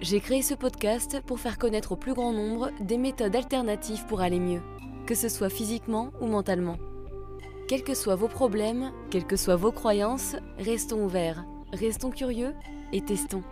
J'ai créé ce podcast pour faire connaître au plus grand nombre des méthodes alternatives pour aller mieux, que ce soit physiquement ou mentalement. Quels que soient vos problèmes, quelles que soient vos croyances, restons ouverts, restons curieux et testons.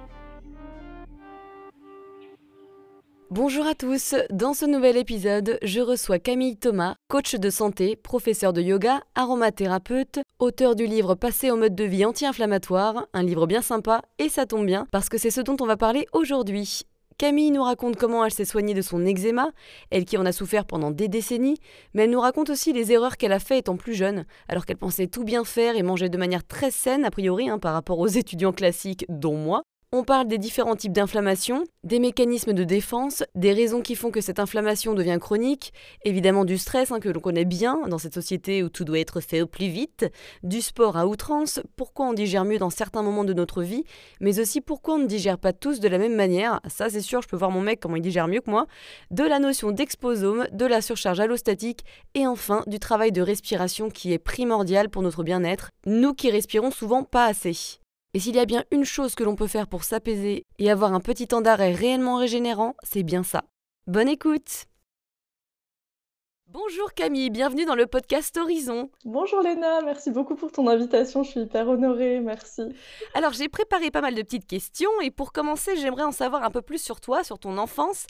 Bonjour à tous, dans ce nouvel épisode, je reçois Camille Thomas, coach de santé, professeur de yoga, aromathérapeute, auteur du livre Passer en mode de vie anti-inflammatoire, un livre bien sympa, et ça tombe bien, parce que c'est ce dont on va parler aujourd'hui. Camille nous raconte comment elle s'est soignée de son eczéma, elle qui en a souffert pendant des décennies, mais elle nous raconte aussi les erreurs qu'elle a faites étant plus jeune, alors qu'elle pensait tout bien faire et mangeait de manière très saine, a priori, hein, par rapport aux étudiants classiques, dont moi. On parle des différents types d'inflammation, des mécanismes de défense, des raisons qui font que cette inflammation devient chronique, évidemment du stress hein, que l'on connaît bien dans cette société où tout doit être fait au plus vite, du sport à outrance, pourquoi on digère mieux dans certains moments de notre vie, mais aussi pourquoi on ne digère pas tous de la même manière, ça c'est sûr, je peux voir mon mec comment il digère mieux que moi, de la notion d'exposome, de la surcharge allostatique, et enfin du travail de respiration qui est primordial pour notre bien-être, nous qui respirons souvent pas assez. Et s'il y a bien une chose que l'on peut faire pour s'apaiser et avoir un petit temps d'arrêt réellement régénérant, c'est bien ça. Bonne écoute Bonjour Camille, bienvenue dans le podcast Horizon. Bonjour Léna, merci beaucoup pour ton invitation, je suis hyper honorée, merci. Alors j'ai préparé pas mal de petites questions et pour commencer j'aimerais en savoir un peu plus sur toi, sur ton enfance.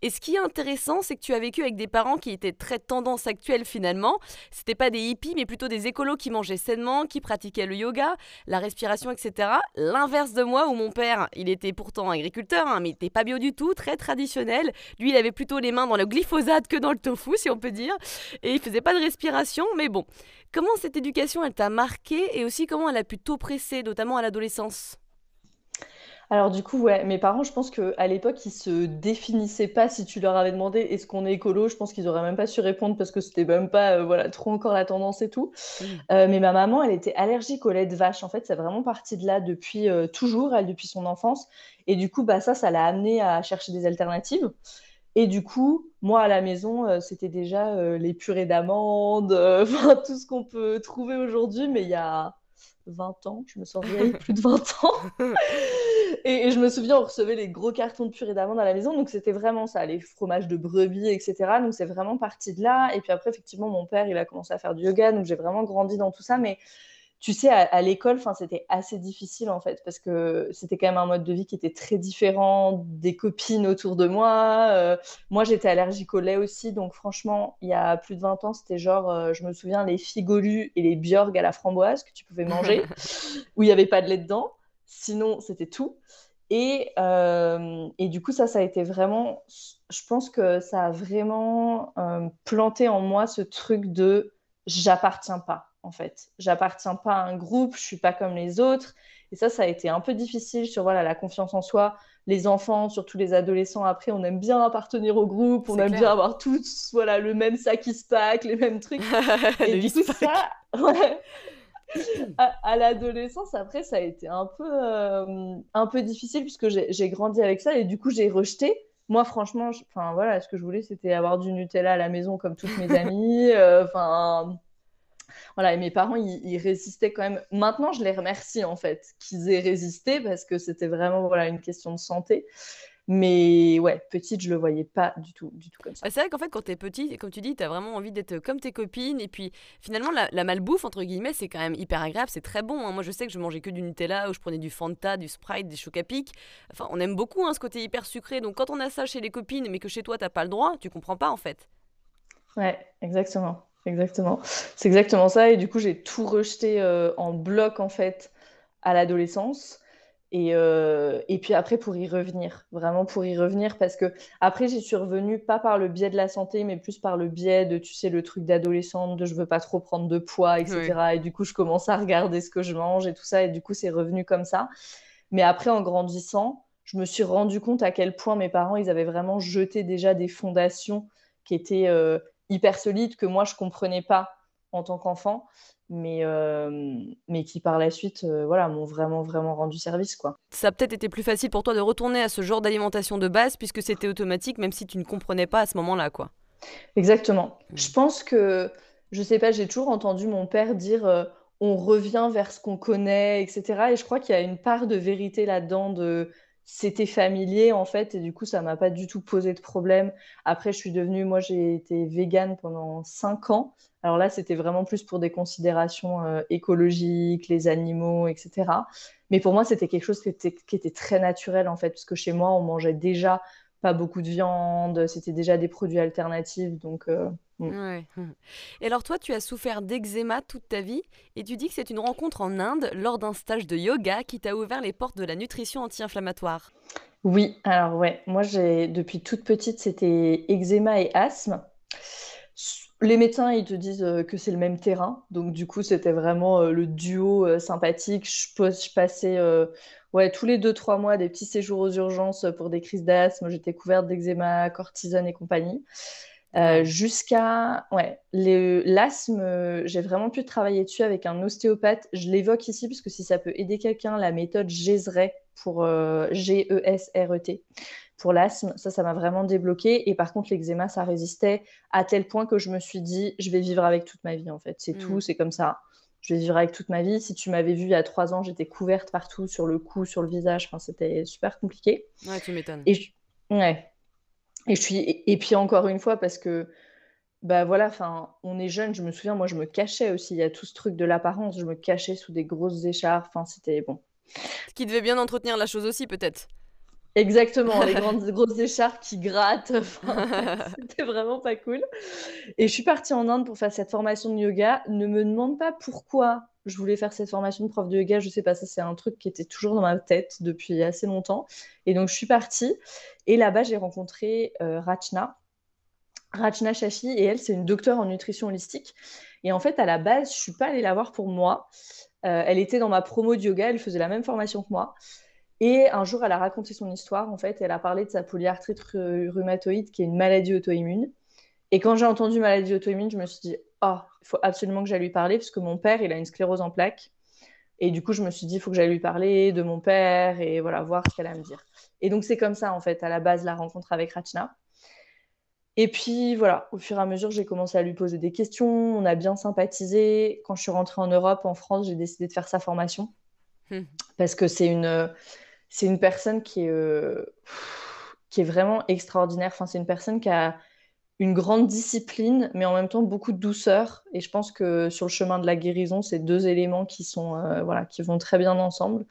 Et ce qui est intéressant c'est que tu as vécu avec des parents qui étaient très tendance actuelle finalement. C'était pas des hippies mais plutôt des écolos qui mangeaient sainement, qui pratiquaient le yoga, la respiration etc. L'inverse de moi où mon père, il était pourtant agriculteur hein, mais il n'était pas bio du tout, très traditionnel. Lui il avait plutôt les mains dans le glyphosate que dans le tofu si on peut dire et il faisait pas de respiration, mais bon. Comment cette éducation, elle t'a marqué et aussi comment elle a pu t'oppresser, notamment à l'adolescence? Alors du coup, ouais, mes parents, je pense qu'à l'époque, ils se définissaient pas si tu leur avais demandé est-ce qu'on est écolo? Je pense qu'ils auraient même pas su répondre parce que c'était même pas, euh, voilà, trop encore la tendance et tout. Mmh. Euh, mais ma maman, elle était allergique au lait de vache. En fait, c'est vraiment parti de là depuis euh, toujours, elle, depuis son enfance. Et du coup, bah ça, ça l'a amené à chercher des alternatives. Et du coup, moi à la maison, euh, c'était déjà euh, les purées d'amandes, euh, tout ce qu'on peut trouver aujourd'hui, mais il y a 20 ans, je me sens vieille, plus de 20 ans. et, je me souviens, on recevait les gros cartons de purée d'amandes à la maison, donc c'était vraiment ça, les fromages de brebis, etc. Donc c'est vraiment parti de là. Et puis après, effectivement, mon père, il a commencé à faire du yoga, donc j'ai vraiment grandi dans tout ça, mais tu sais, à, l'école, c'était assez difficile en fait, parce que c'était quand même un mode de vie qui était très différent des copines autour de moi. Euh, moi, j'étais allergique au lait aussi, donc franchement, il y a plus de 20 ans, c'était genre, euh, je me souviens, les figolus et les bjorg à la framboise que tu pouvais manger, où il n'y avait pas de lait dedans. Sinon, c'était tout. Et, euh, et, du coup, ça, ça a été vraiment, je pense que ça a vraiment planté en moi ce truc de j'appartiens pas en fait. J'appartiens pas à un groupe, je suis pas comme les autres. Et ça, ça a été un peu difficile sur voilà, la confiance en soi. Les enfants, surtout les adolescents, après, on aime bien appartenir au groupe, on aime bien avoir tous voilà, le même sac qui se pack, les mêmes trucs. et du coup, ça, à, l'adolescence, après, ça a été un peu, euh, un peu difficile puisque j'ai grandi avec ça et du coup, j'ai rejeté. Moi, franchement, enfin voilà, ce que je voulais, c'était avoir du Nutella à la maison comme toutes mes amies. Euh, enfin, voilà, et mes parents, ils, résistaient quand même. Maintenant, je les remercie en fait qu'ils aient résisté parce que c'était vraiment voilà une question de santé. Mais ouais, petite, je le voyais pas du tout, du tout comme ça. Bah, c'est vrai qu'en fait, quand tu es petite, comme tu dis, tu as vraiment envie d'être comme tes copines. Et puis finalement, la, malbouffe, entre guillemets, c'est quand même hyper agréable, c'est très bon. Hein. Moi, je sais que je mangeais que du Nutella, ou je prenais du Fanta, du Sprite, des Chocapic. Enfin, on aime beaucoup hein, ce côté hyper sucré. Donc quand on a ça chez les copines, mais que chez toi, t'as pas le droit, tu comprends pas en fait. Ouais, exactement. Exactement. C'est exactement ça. Et du coup, j'ai tout rejeté euh, en bloc, en fait, à l'adolescence. Et, euh, et puis après, pour y revenir, vraiment pour y revenir, parce que après, j'y suis revenue pas par le biais de la santé, mais plus par le biais de, tu sais, le truc d'adolescente, de je veux pas trop prendre de poids, etc. Et du coup, je commence à regarder ce que je mange et tout ça, et du coup, c'est revenu comme ça. Mais après, en grandissant, je me suis rendu compte à quel point mes parents, ils avaient vraiment jeté déjà des fondations qui étaient hyper solides que moi, je comprenais pas en tant qu'enfant mais, mais qui par la suite voilà, m'ont vraiment, vraiment rendu service. Quoi. Ça a peut-être été plus facile pour toi de retourner à ce genre d'alimentation de base puisque c'était automatique, même si tu ne comprenais pas à ce moment-là. quoi. Exactement. Mmh. Je pense que, je sais pas, j'ai toujours entendu mon père dire on revient vers ce qu'on connaît, etc. Et je crois qu'il y a une part de vérité là-dedans de c'était familier en fait et du coup ça m'a pas du tout posé de problème. Après je suis devenue, moi j'ai été végane pendant cinq ans. Alors là c'était vraiment plus pour des considérations euh, écologiques, les animaux, etc. Mais pour moi c'était quelque chose qui était, qui était très naturel en fait parce que chez moi on mangeait déjà pas beaucoup de viande, c'était déjà des produits alternatifs donc. Euh, Mm. Et alors toi, tu as souffert d'eczéma toute ta vie et tu dis que c'est une rencontre en Inde lors d'un stage de yoga qui t'a ouvert les portes de la nutrition anti-inflammatoire. Oui, alors ouais, moi j'ai depuis toute petite c'était eczéma et asthme. Les médecins ils te disent euh, que c'est le même terrain, donc du coup c'était vraiment euh, le duo sympathique. Je, passais ouais tous les deux trois mois des petits séjours aux urgences pour des crises d'asthme. J'étais couverte d'eczéma, cortisone et compagnie. Euh, jusqu'à ouais, l'asthme, j'ai vraiment pu travailler dessus avec un ostéopathe. Je l'évoque ici parce que si ça peut aider quelqu'un, la méthode GESRET pour euh, G-E-S-R-E-T pour l'asthme, ça, ça m'a vraiment débloqué. Et par contre, l'eczéma, ça résistait à tel point que je me suis dit, je vais vivre avec toute ma vie en fait. C'est tout, mmh. c'est comme ça. Je vais vivre avec toute ma vie. Si tu m'avais vu il y a trois ans, j'étais couverte partout, sur le cou, sur le visage. Enfin, c'était super compliqué. Ouais, tu m'étonnes. Et ouais, et, je suis... et puis encore une fois, parce que bah voilà, enfin, on est jeune, je me souviens, moi je me cachais aussi, il y a tout ce truc de l'apparence, je me cachais sous des grosses écharpes, enfin c'était bon. Ce qui devait bien entretenir la chose aussi peut-être. Exactement, les grandes grosses écharpes qui grattent, c'était vraiment pas cool. Et je suis partie en Inde pour faire cette formation de yoga. Ne me demande pas pourquoi je voulais faire cette formation de prof de yoga, je sais pas, ça c'est un truc qui était toujours dans ma tête depuis assez longtemps. Et donc je suis partie et là-bas j'ai rencontré euh, Rachna, Rachna Shashi et elle c'est une docteure en nutrition holistique. Et en fait à la base je suis pas allée la voir pour moi. Euh, elle était dans ma promo de yoga, elle faisait la même formation que moi. Et un jour, elle a raconté son histoire. En fait, elle a parlé de sa polyarthrite rhumatoïde, qui est une maladie auto-immune. Et quand j'ai entendu maladie auto-immune, je me suis dit, oh, il faut absolument que j'aille lui parler, parce que mon père, il a une sclérose en plaques. Et du coup, je me suis dit, il faut que j'aille lui parler de mon père et voilà, voir ce qu'elle a à me dire. Et donc, c'est comme ça, en fait, à la base, la rencontre avec Rachna. Et puis, voilà, au fur et à mesure, j'ai commencé à lui poser des questions. On a bien sympathisé. Quand je suis rentrée en Europe, en France, j'ai décidé de faire sa formation. Hmm. Parce que c'est une, c'est une personne qui est, euh, qui est vraiment extraordinaire. Enfin, c'est une personne qui a une grande discipline, mais en même temps beaucoup de douceur. Et je pense que sur le chemin de la guérison, c'est deux éléments qui sont euh, voilà, qui vont très bien ensemble.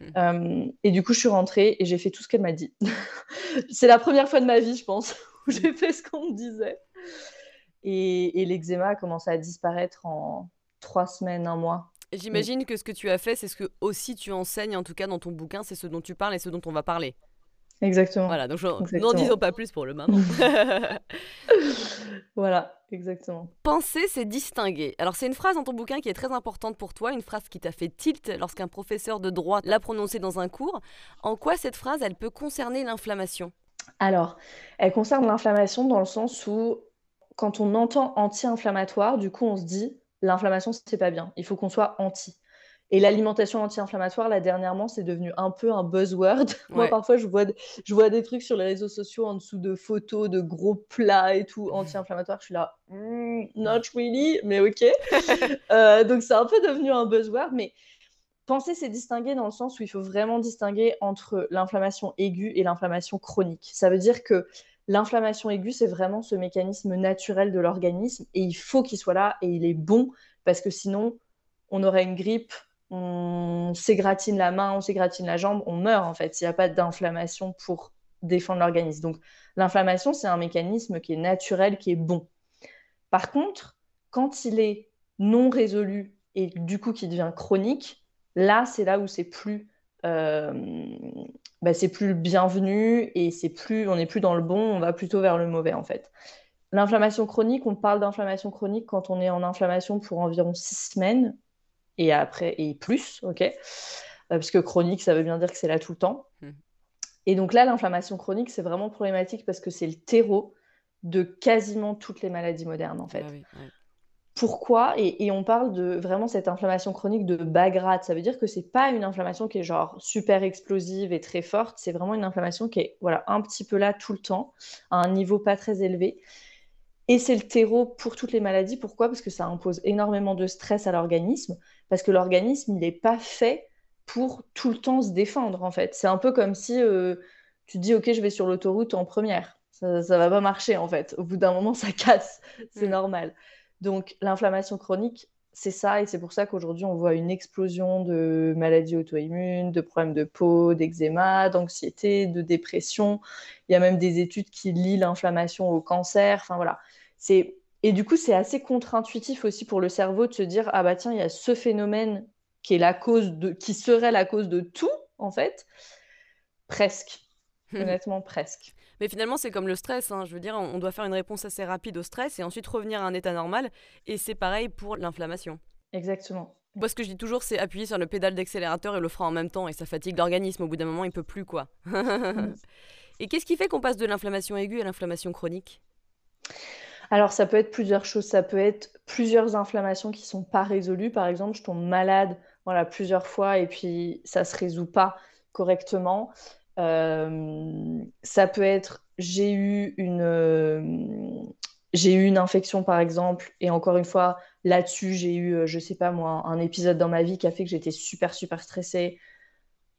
Hmm. Euh, et du coup, je suis rentrée et j'ai fait tout ce qu'elle m'a dit. c'est la première fois de ma vie, je pense, où j'ai fait ce qu'on me disait. Et, et l'eczéma a commencé à disparaître en trois semaines, un mois. J'imagine que ce que tu as fait, c'est ce que aussi tu enseignes, en tout cas dans ton bouquin, c'est ce dont tu parles et ce dont on va parler. Exactement. Voilà, donc n'en disons pas plus pour le moment. voilà, exactement. Penser, c'est distinguer. Alors c'est une phrase dans ton bouquin qui est très importante pour toi, une phrase qui t'a fait tilt lorsqu'un professeur de droit l'a prononcée dans un cours. En quoi cette phrase, elle peut concerner l'inflammation? Alors, elle concerne l'inflammation dans le sens où quand on entend anti-inflammatoire, du coup on se dit l'inflammation c'est pas bien, il faut qu'on soit anti. Et l'alimentation anti-inflammatoire, là, dernièrement, c'est devenu un peu un buzzword. Moi, parfois, je vois, je vois des trucs sur les réseaux sociaux en dessous de photos de gros plats et tout, anti-inflammatoires. Je suis là, mm, not really, mais ok. Euh, donc, c'est un peu devenu un buzzword. Mais penser, c'est distinguer dans le sens où il faut vraiment distinguer entre l'inflammation aiguë et l'inflammation chronique. Ça veut dire que l'inflammation aiguë, c'est vraiment ce mécanisme naturel de l'organisme et il faut qu'il soit là et il est bon parce que sinon, on aurait une grippe on s'égratine la main, on s'égratine la jambe, on meurt en fait s'il n'y a pas d'inflammation pour défendre l'organisme. Donc l'inflammation, c'est un mécanisme qui est naturel, qui est bon. Par contre, quand il est non résolu et du coup qui devient chronique, là, c'est là où c'est plus, euh, bah, c'est plus bienvenu et c'est plus, on n'est plus dans le bon, on va plutôt vers le mauvais en fait. L'inflammation chronique, on parle d'inflammation chronique quand on est en inflammation pour environ six semaines et après et plus, ok, euh, parce que chronique, ça veut bien dire que c'est là tout le temps. Hmm. Et donc là, l'inflammation chronique, c'est vraiment problématique parce que c'est le terreau de quasiment toutes les maladies modernes, en fait. Ah Pourquoi et, on parle de vraiment cette inflammation chronique de bas grade. Ça veut dire que c'est pas une inflammation qui est genre super explosive et très forte. C'est vraiment une inflammation qui est voilà un petit peu là tout le temps, à un niveau pas très élevé. Et c'est le terreau pour toutes les maladies. Pourquoi? Parce que ça impose énormément de stress à l'organisme, parce que l'organisme, il n'est pas fait pour tout le temps se défendre, en fait. C'est un peu comme si euh, tu te dis, OK, je vais sur l'autoroute en première. Ça ne va pas marcher, en fait. Au bout d'un moment, ça casse. C'est normal. Donc, l'inflammation chronique, c'est ça, et c'est pour ça qu'aujourd'hui, on voit une explosion de maladies auto-immunes, de problèmes de peau, d'eczéma, d'anxiété, de dépression. Il y a même des études qui lient l'inflammation au cancer. Enfin, voilà. C'est... Et du coup, c'est assez contre-intuitif aussi pour le cerveau de se dire, ah bah tiens, il y a ce phénomène qui est la cause de, qui serait la cause de tout, en fait, presque. Honnêtement, presque. Mais finalement, c'est comme le stress. Hein. Je veux dire, on doit faire une réponse assez rapide au stress et ensuite revenir à un état normal. Et c'est pareil pour l'inflammation. Exactement. Moi, ce que je dis toujours, c'est appuyer sur le pédale d'accélérateur et le frein en même temps. Et ça fatigue l'organisme. Au bout d'un moment, il peut plus, quoi. et qu'est-ce qui fait qu'on passe de l'inflammation aiguë à l'inflammation chronique? Alors, ça peut être plusieurs choses. Ça peut être plusieurs inflammations qui sont pas résolues. Par exemple, je tombe malade voilà, plusieurs fois et puis ça se résout pas correctement. Euh, ça peut être j'ai eu une euh, j'ai eu une infection par exemple et encore une fois là-dessus j'ai eu euh, je sais pas moi un épisode dans ma vie qui a fait que j'étais super super stressée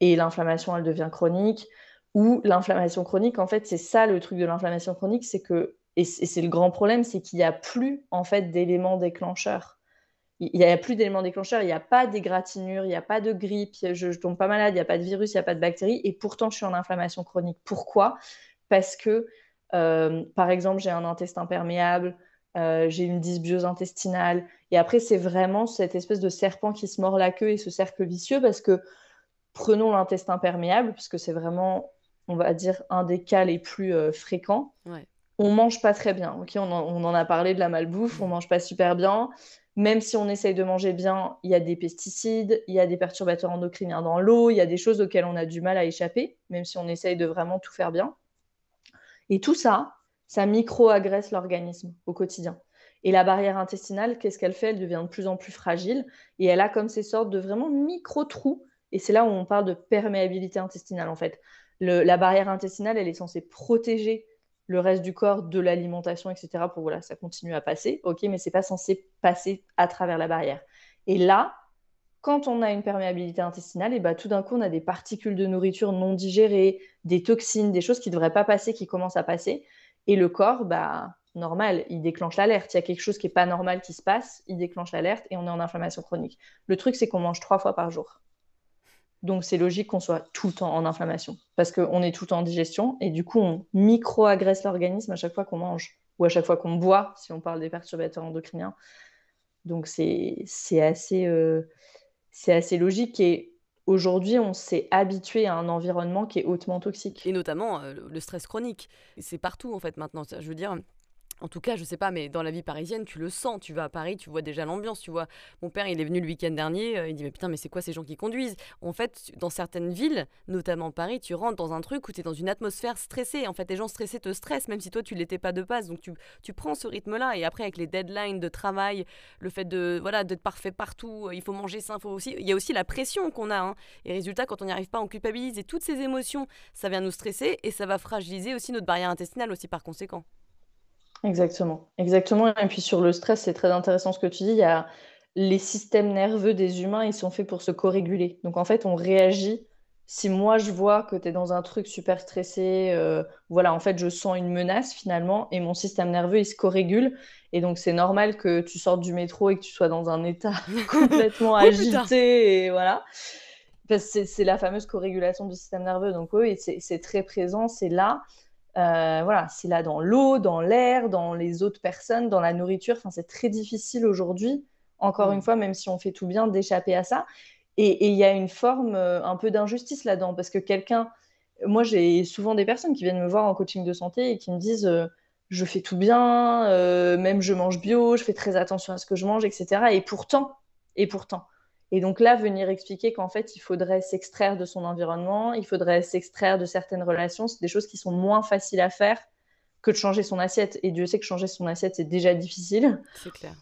et l'inflammation elle devient chronique. Ou l'inflammation chronique en fait c'est ça le truc de l'inflammation chronique c'est que et c'est le grand problème c'est qu'il n'y a plus en fait d'éléments déclencheurs il n'y a plus d'éléments déclencheurs, il n'y a pas d'égratignure, il n'y a pas de grippe, je ne tombe pas malade, il n'y a pas de virus, il n'y a pas de bactéries, et pourtant je suis en inflammation chronique. Pourquoi? Parce que, euh, par exemple, j'ai un intestin perméable, euh, j'ai une dysbiose intestinale, et après c'est vraiment cette espèce de serpent qui se mord la queue et ce cercle vicieux, parce que prenons l'intestin perméable, puisque c'est vraiment, on va dire, un des cas les plus euh, fréquents. On mange pas très bien, ok? On on en a parlé de la malbouffe, on mange pas super bien même si on essaye de manger bien, il y a des pesticides, il y a des perturbateurs endocriniens dans l'eau, il y a des choses auxquelles on a du mal à échapper, même si on essaye de vraiment tout faire bien. Et tout ça, ça micro-agresse l'organisme au quotidien. Et la barrière intestinale, qu'est-ce qu'elle fait? Elle devient de plus en plus fragile et elle a comme ces sortes de vraiment micro-trous. Et c'est là où on parle de perméabilité intestinale en fait. la barrière intestinale, elle est censée protéger le reste du corps, de l'alimentation, etc. pour voilà, ça continue à passer. Ok, mais c'est pas censé passer à travers la barrière. Et là, quand on a une perméabilité intestinale, et bah, tout d'un coup, on a des particules de nourriture non digérées, des toxines, des choses qui ne devraient pas passer, qui commencent à passer. Et le corps, bah, normal, il déclenche l'alerte. Il y a quelque chose qui n'est pas normal qui se passe, il déclenche l'alerte et on est en inflammation chronique. Le truc, c'est qu'on mange trois fois par jour. Donc c'est logique qu'on soit tout le temps en inflammation parce qu'on est tout le temps en digestion et du coup on micro-agresse l'organisme à chaque fois qu'on mange ou à chaque fois qu'on boit si on parle des perturbateurs endocriniens. Donc c'est assez, euh, assez logique et aujourd'hui on s'est habitué à un environnement qui est hautement toxique. Et notamment euh, le stress chronique. C'est partout en fait maintenant. Je veux dire, en tout cas, je sais pas, mais dans la vie parisienne, tu le sens. Tu vas à Paris, tu vois déjà l'ambiance. Tu vois, mon père, il est venu le week-end dernier. Euh, il dit mais putain, mais c'est quoi ces gens qui conduisent? En fait, dans certaines villes, notamment Paris, tu rentres dans un truc où tu es dans une atmosphère stressée. En fait, les gens stressés te stressent, même si toi tu l'étais pas de base. Donc tu, tu prends ce rythme-là. Et après, avec les deadlines de travail, le fait de voilà d'être parfait partout, euh, il faut manger sain, faut aussi. Il y a aussi la pression qu'on a. Hein. Et résultat, quand on n'y arrive pas, on culpabilise. Et toutes ces émotions, ça vient nous stresser et ça va fragiliser aussi notre barrière intestinale aussi par conséquent. Exactement, exactement. Et puis sur le stress, c'est très intéressant ce que tu dis. Il y a les systèmes nerveux des humains, ils sont faits pour se co-réguler. Donc en fait, on réagit. Si moi je vois que tu es dans un truc super stressé, euh, voilà, en fait, je sens une menace finalement et mon système nerveux, il se co-régule. Et donc c'est normal que tu sortes du métro et que tu sois dans un état complètement oh, agité et voilà. c'est la fameuse co-régulation du système nerveux. Donc oui, c'est très présent, c'est là. Euh, voilà, c'est là dans l'eau, dans l'air, dans les autres personnes, dans la nourriture. Enfin, c'est très difficile aujourd'hui, encore une fois, même si on fait tout bien, d'échapper à ça. Et il y a une forme euh, un peu d'injustice là-dedans, parce que quelqu'un, moi j'ai souvent des personnes qui viennent me voir en coaching de santé et qui me disent euh, je fais tout bien, même je mange bio, je fais très attention à ce que je mange, etc. Et pourtant, et pourtant, Et donc là, venir expliquer qu'en fait, il faudrait s'extraire de son environnement, il faudrait s'extraire de certaines relations, c'est des choses qui sont moins faciles à faire que de changer son assiette. Et Dieu sait que changer son assiette, c'est déjà difficile. C'est clair.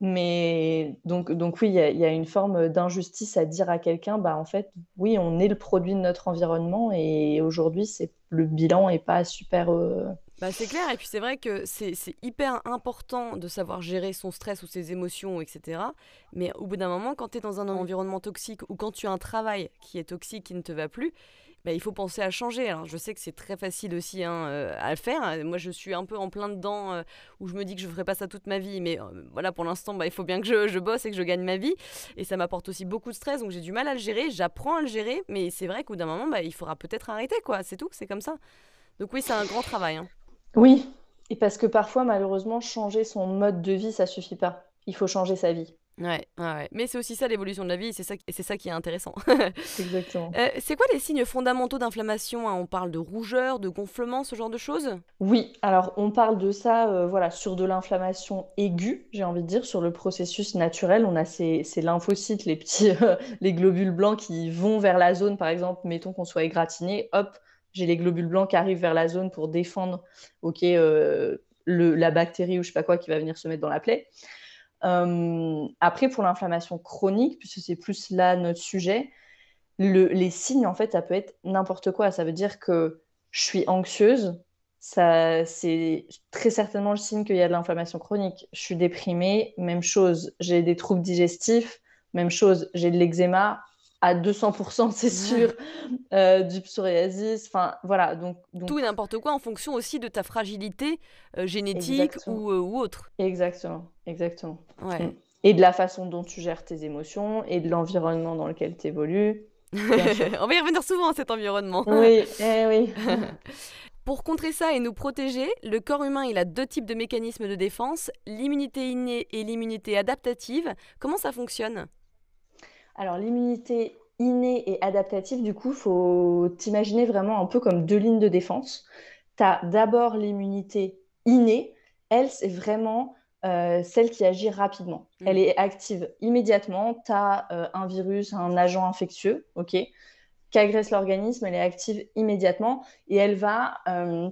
Mais donc, donc oui, il y, a une forme d'injustice à dire à quelqu'un, bah en fait, oui, on est le produit de notre environnement et aujourd'hui, c'est le bilan est pas super. Euh, bah, c'est clair, et puis c'est vrai que c'est hyper important de savoir gérer son stress ou ses émotions, etc. Mais au bout d'un moment, quand tu es dans un environnement toxique ou quand tu as un travail qui est toxique, qui ne te va plus, bah, il faut penser à changer. Alors, je sais que c'est très facile aussi hein, euh, à le faire. Moi, je suis un peu en plein dedans euh, où je me dis que je ne ferai pas ça toute ma vie. Mais euh, voilà, pour l'instant, bah, il faut bien que je, je, bosse et que je gagne ma vie. Et ça m'apporte aussi beaucoup de stress. Donc, j'ai du mal à le gérer. J'apprends à le gérer. Mais c'est vrai qu'au bout d'un moment, bah, il faudra peut-être arrêter. quoi. C'est tout. C'est comme ça. Donc, oui, c'est un grand travail. Hein. Oui. Et parce que parfois, malheureusement, changer son mode de vie, ça suffit pas. Il faut changer sa vie. Ouais, ouais, mais c'est aussi ça l'évolution de la vie, c'est ça, c'est ça qui est intéressant. Exactement. Euh, c'est quoi les signes fondamentaux d'inflammation hein? On parle de rougeur, de gonflement, ce genre de choses? Oui, alors on parle de ça euh, voilà, sur de l'inflammation aiguë, j'ai envie de dire, sur le processus naturel. On a ces, ces lymphocytes, les petits euh, les globules blancs qui vont vers la zone, par exemple, mettons qu'on soit égratigné, hop, j'ai les globules blancs qui arrivent vers la zone pour défendre le, la bactérie ou je sais pas quoi qui va venir se mettre dans la plaie. Euh, après, pour l'inflammation chronique, puisque c'est plus là notre sujet, les signes, en fait, ça peut être n'importe quoi. Ça veut dire que je suis anxieuse, ça, c'est très certainement le signe qu'il y a de l'inflammation chronique. Je suis déprimée, même chose. J'ai des troubles digestifs, même chose. J'ai de l'eczéma, à 200%, c'est sûr, euh, du psoriasis, enfin voilà. Donc, Tout et n'importe quoi en fonction aussi de ta fragilité euh, génétique ou, euh, ou, autre. Exactement, exactement. Mm. Et de la façon dont tu gères tes émotions et de l'environnement dans lequel tu évolues. On va y revenir souvent à cet environnement. Oui, eh oui. Pour contrer ça et nous protéger, le corps humain il a deux types de mécanismes de défense, l'immunité innée et l'immunité adaptative. Comment ça fonctionne? Alors, l'immunité innée et adaptative, du coup, faut t'imaginer vraiment un peu comme deux lignes de défense. Tu as d'abord l'immunité innée. Elle, c'est vraiment euh, celle qui agit rapidement. Mm. Elle est active immédiatement. Tu as euh, un virus, un agent infectieux, ok, qui agresse l'organisme. Elle est active immédiatement et elle va euh,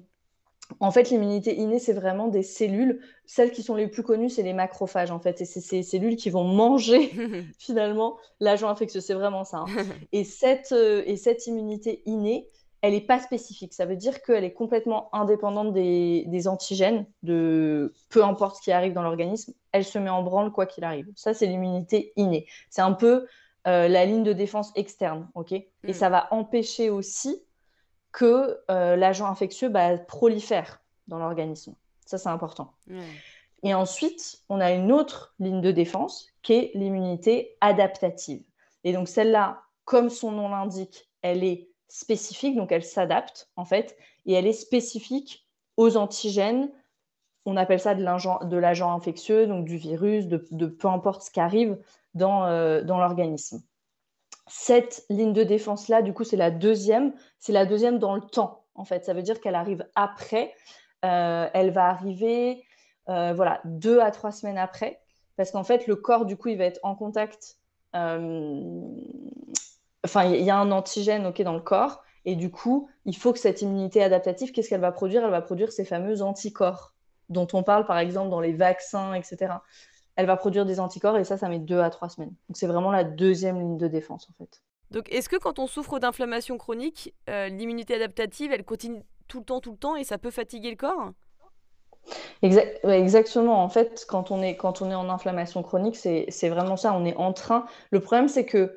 en fait, l'immunité innée, c'est vraiment des cellules. Celles qui sont les plus connues, c'est les macrophages, en fait. Et c'est ces cellules qui vont manger, finalement, l'agent infectieux. C'est vraiment ça. Hein. Et, cette, euh, et cette immunité innée, elle n'est pas spécifique. Ça veut dire qu'elle est complètement indépendante des, antigènes, de peu importe ce qui arrive dans l'organisme. Elle se met en branle quoi qu'il arrive. Ça, c'est l'immunité innée. C'est un peu euh, la ligne de défense externe, ok? Et mm. ça va empêcher aussi que euh, l'agent infectieux bah, prolifère dans l'organisme. Ça, c'est important. Et ensuite, on a une autre ligne de défense qui est l'immunité adaptative. Et donc celle-là, comme son nom l'indique, elle est spécifique, donc elle s'adapte en fait, et elle est spécifique aux antigènes. On appelle ça de l'agent infectieux, donc du virus, de, peu importe ce qui arrive dans, euh, dans l'organisme cette ligne de défense-là, du coup, c'est la deuxième. C'est la deuxième dans le temps, en fait. Ça veut dire qu'elle arrive après. Euh, elle va arriver, euh, voilà, deux à trois semaines après. Parce qu'en fait, le corps, du coup, il va être en contact. Euh, enfin, il y a un antigène, OK, dans le corps. Et du coup, il faut que cette immunité adaptative, qu'est-ce qu'elle va produire? Elle va produire ces fameux anticorps dont on parle, par exemple, dans les vaccins, etc elle va produire des anticorps et ça, ça met deux à trois semaines. Donc c'est vraiment la deuxième ligne de défense en fait. Donc est-ce que quand on souffre d'inflammation chronique, euh, l'immunité adaptative, elle continue tout le temps, tout le temps et ça peut fatiguer le corps? Exactement. En fait, quand on est, quand on est en inflammation chronique, c'est vraiment ça. On est en train. Le problème, c'est que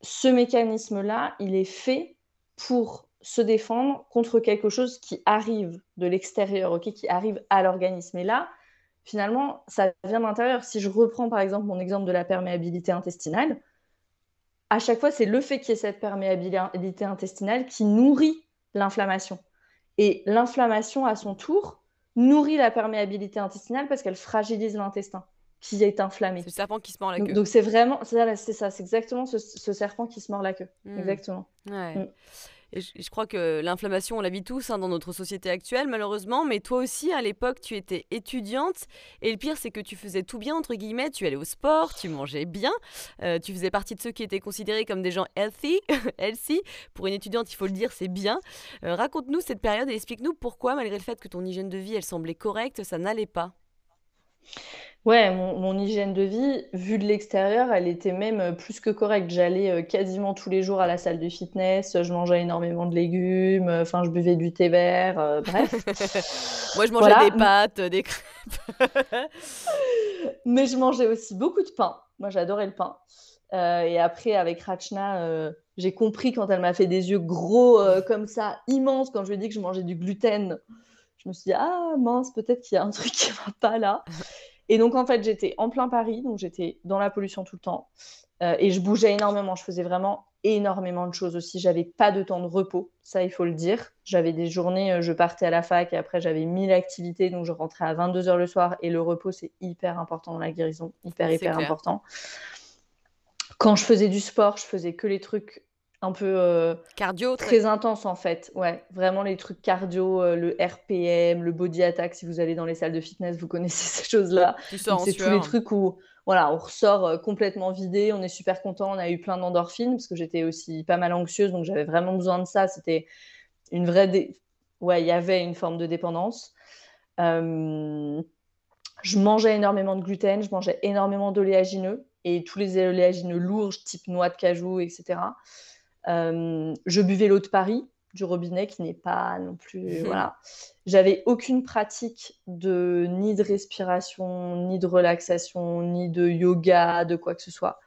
ce mécanisme-là, il est fait pour se défendre contre quelque chose qui arrive de l'extérieur, ok, qui arrive à l'organisme. Et là, finalement, ça vient de l'intérieur. Si je reprends par exemple mon exemple de la perméabilité intestinale, à chaque fois, c'est le fait qu'il y ait cette perméabilité intestinale qui nourrit l'inflammation. Et l'inflammation, à son tour, nourrit la perméabilité intestinale parce qu'elle fragilise l'intestin qui est inflammé. C'est le serpent qui se mord la queue. Donc c'est vraiment, c'est ça, c'est exactement ce, serpent qui se mord la queue. Hmm. Exactement. Hmm. Je, crois que l'inflammation, on la vit tous hein, dans notre société actuelle, malheureusement. Mais toi aussi, à l'époque, tu étais étudiante. Et le pire, c'est que tu faisais tout bien, entre guillemets. Tu allais au sport, tu mangeais bien. Euh, tu faisais partie de ceux qui étaient considérés comme des gens healthy. healthy. Pour une étudiante, il faut le dire, c'est bien. Euh, raconte-nous cette période et explique-nous pourquoi, malgré le fait que ton hygiène de vie, elle semblait correcte, ça n'allait pas. Ouais, mon, hygiène de vie, vue de l'extérieur, elle était même euh, plus que correcte. J'allais euh, quasiment tous les jours à la salle de fitness, je mangeais énormément de légumes, euh, enfin, je buvais du thé vert, bref. Moi, je mangeais des pâtes, des crêpes. Mais je mangeais aussi beaucoup de pain. Moi, j'adorais le pain. et après, avec Rachna, j'ai compris quand elle m'a fait des yeux gros comme ça, immenses, quand je lui ai dit que je mangeais du gluten. Je me suis dit, ah mince, peut-être qu'il y a un truc qui va pas là. Et donc, en fait, j'étais en plein Paris, donc j'étais dans la pollution tout le temps. Euh, et je bougeais énormément. Je faisais vraiment énormément de choses aussi. J'avais pas de temps de repos, ça, il faut le dire. J'avais des journées, euh, je partais à la fac et après, j'avais mille activités. Donc, je rentrais à 22h le soir. Et le repos, c'est hyper important dans la guérison. Hyper, hyper important. Quand je faisais du sport, je faisais que les trucs un peu euh, cardio très... intense en fait. Ouais vraiment les trucs cardio euh, le RPM le body attack si vous allez dans les salles de fitness vous connaissez ces choses là c'est tous les trucs où voilà on ressort euh, complètement vidé on est super content on a eu plein d'endorphines parce que j'étais aussi pas mal anxieuse donc j'avais vraiment besoin de ça. C'était une vraie ouais il y avait une forme de dépendance. Je mangeais énormément de gluten je mangeais énormément d'oléagineux et tous les oléagineux lourds type noix de cajou etc je buvais l'eau de Paris du robinet qui n'est pas non plus voilà. J'avais aucune pratique de ni de respiration ni de relaxation ni de yoga de quoi que ce soit.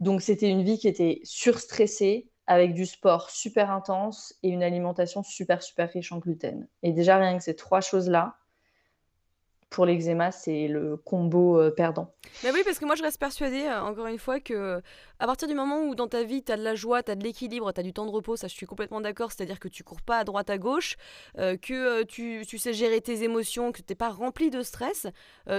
Donc c'était une vie qui était surstressée avec du sport super intense et une alimentation super super riche en gluten. Et déjà rien que ces trois choses là pour l'eczéma, c'est le combo euh, perdant. Mais oui, parce que moi je reste persuadée, euh, encore une fois, que à partir du moment où dans ta vie tu as de la joie, tu as de l'équilibre, tu as du temps de repos, ça je suis complètement d'accord, c'est-à-dire que tu cours pas à droite à gauche, euh, que tu, sais gérer tes émotions, que tu n'es pas rempli de stress,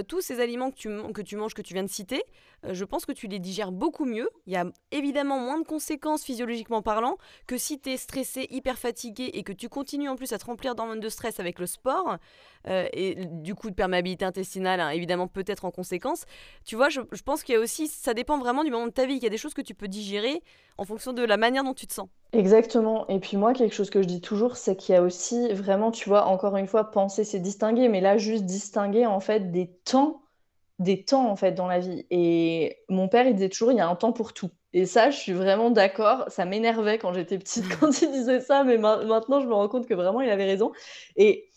tous ces aliments que tu, que tu manges, que tu viens de citer, je pense que tu les digères beaucoup mieux. Il y a évidemment moins de conséquences physiologiquement parlant que si tu es stressé, hyper fatigué et que tu continues en plus à te remplir d'hormones de stress avec le sport, et du coup de permettre intestinale, hein, évidemment, peut-être en conséquence. Tu vois, je, pense qu'il y a aussi, ça dépend vraiment du moment de ta vie. Il y a des choses que tu peux digérer en fonction de la manière dont tu te sens. Exactement. Et puis moi, quelque chose que je dis toujours, c'est qu'il y a aussi vraiment, tu vois, encore une fois, penser, c'est distinguer, mais là, juste distinguer en fait des temps, des temps en fait dans la vie. Et mon père, il disait toujours, il y a un temps pour tout. Et ça, je suis vraiment d'accord. Ça m'énervait quand j'étais petite quand il disait ça, mais maintenant, je me rends compte que vraiment, il avait raison. Et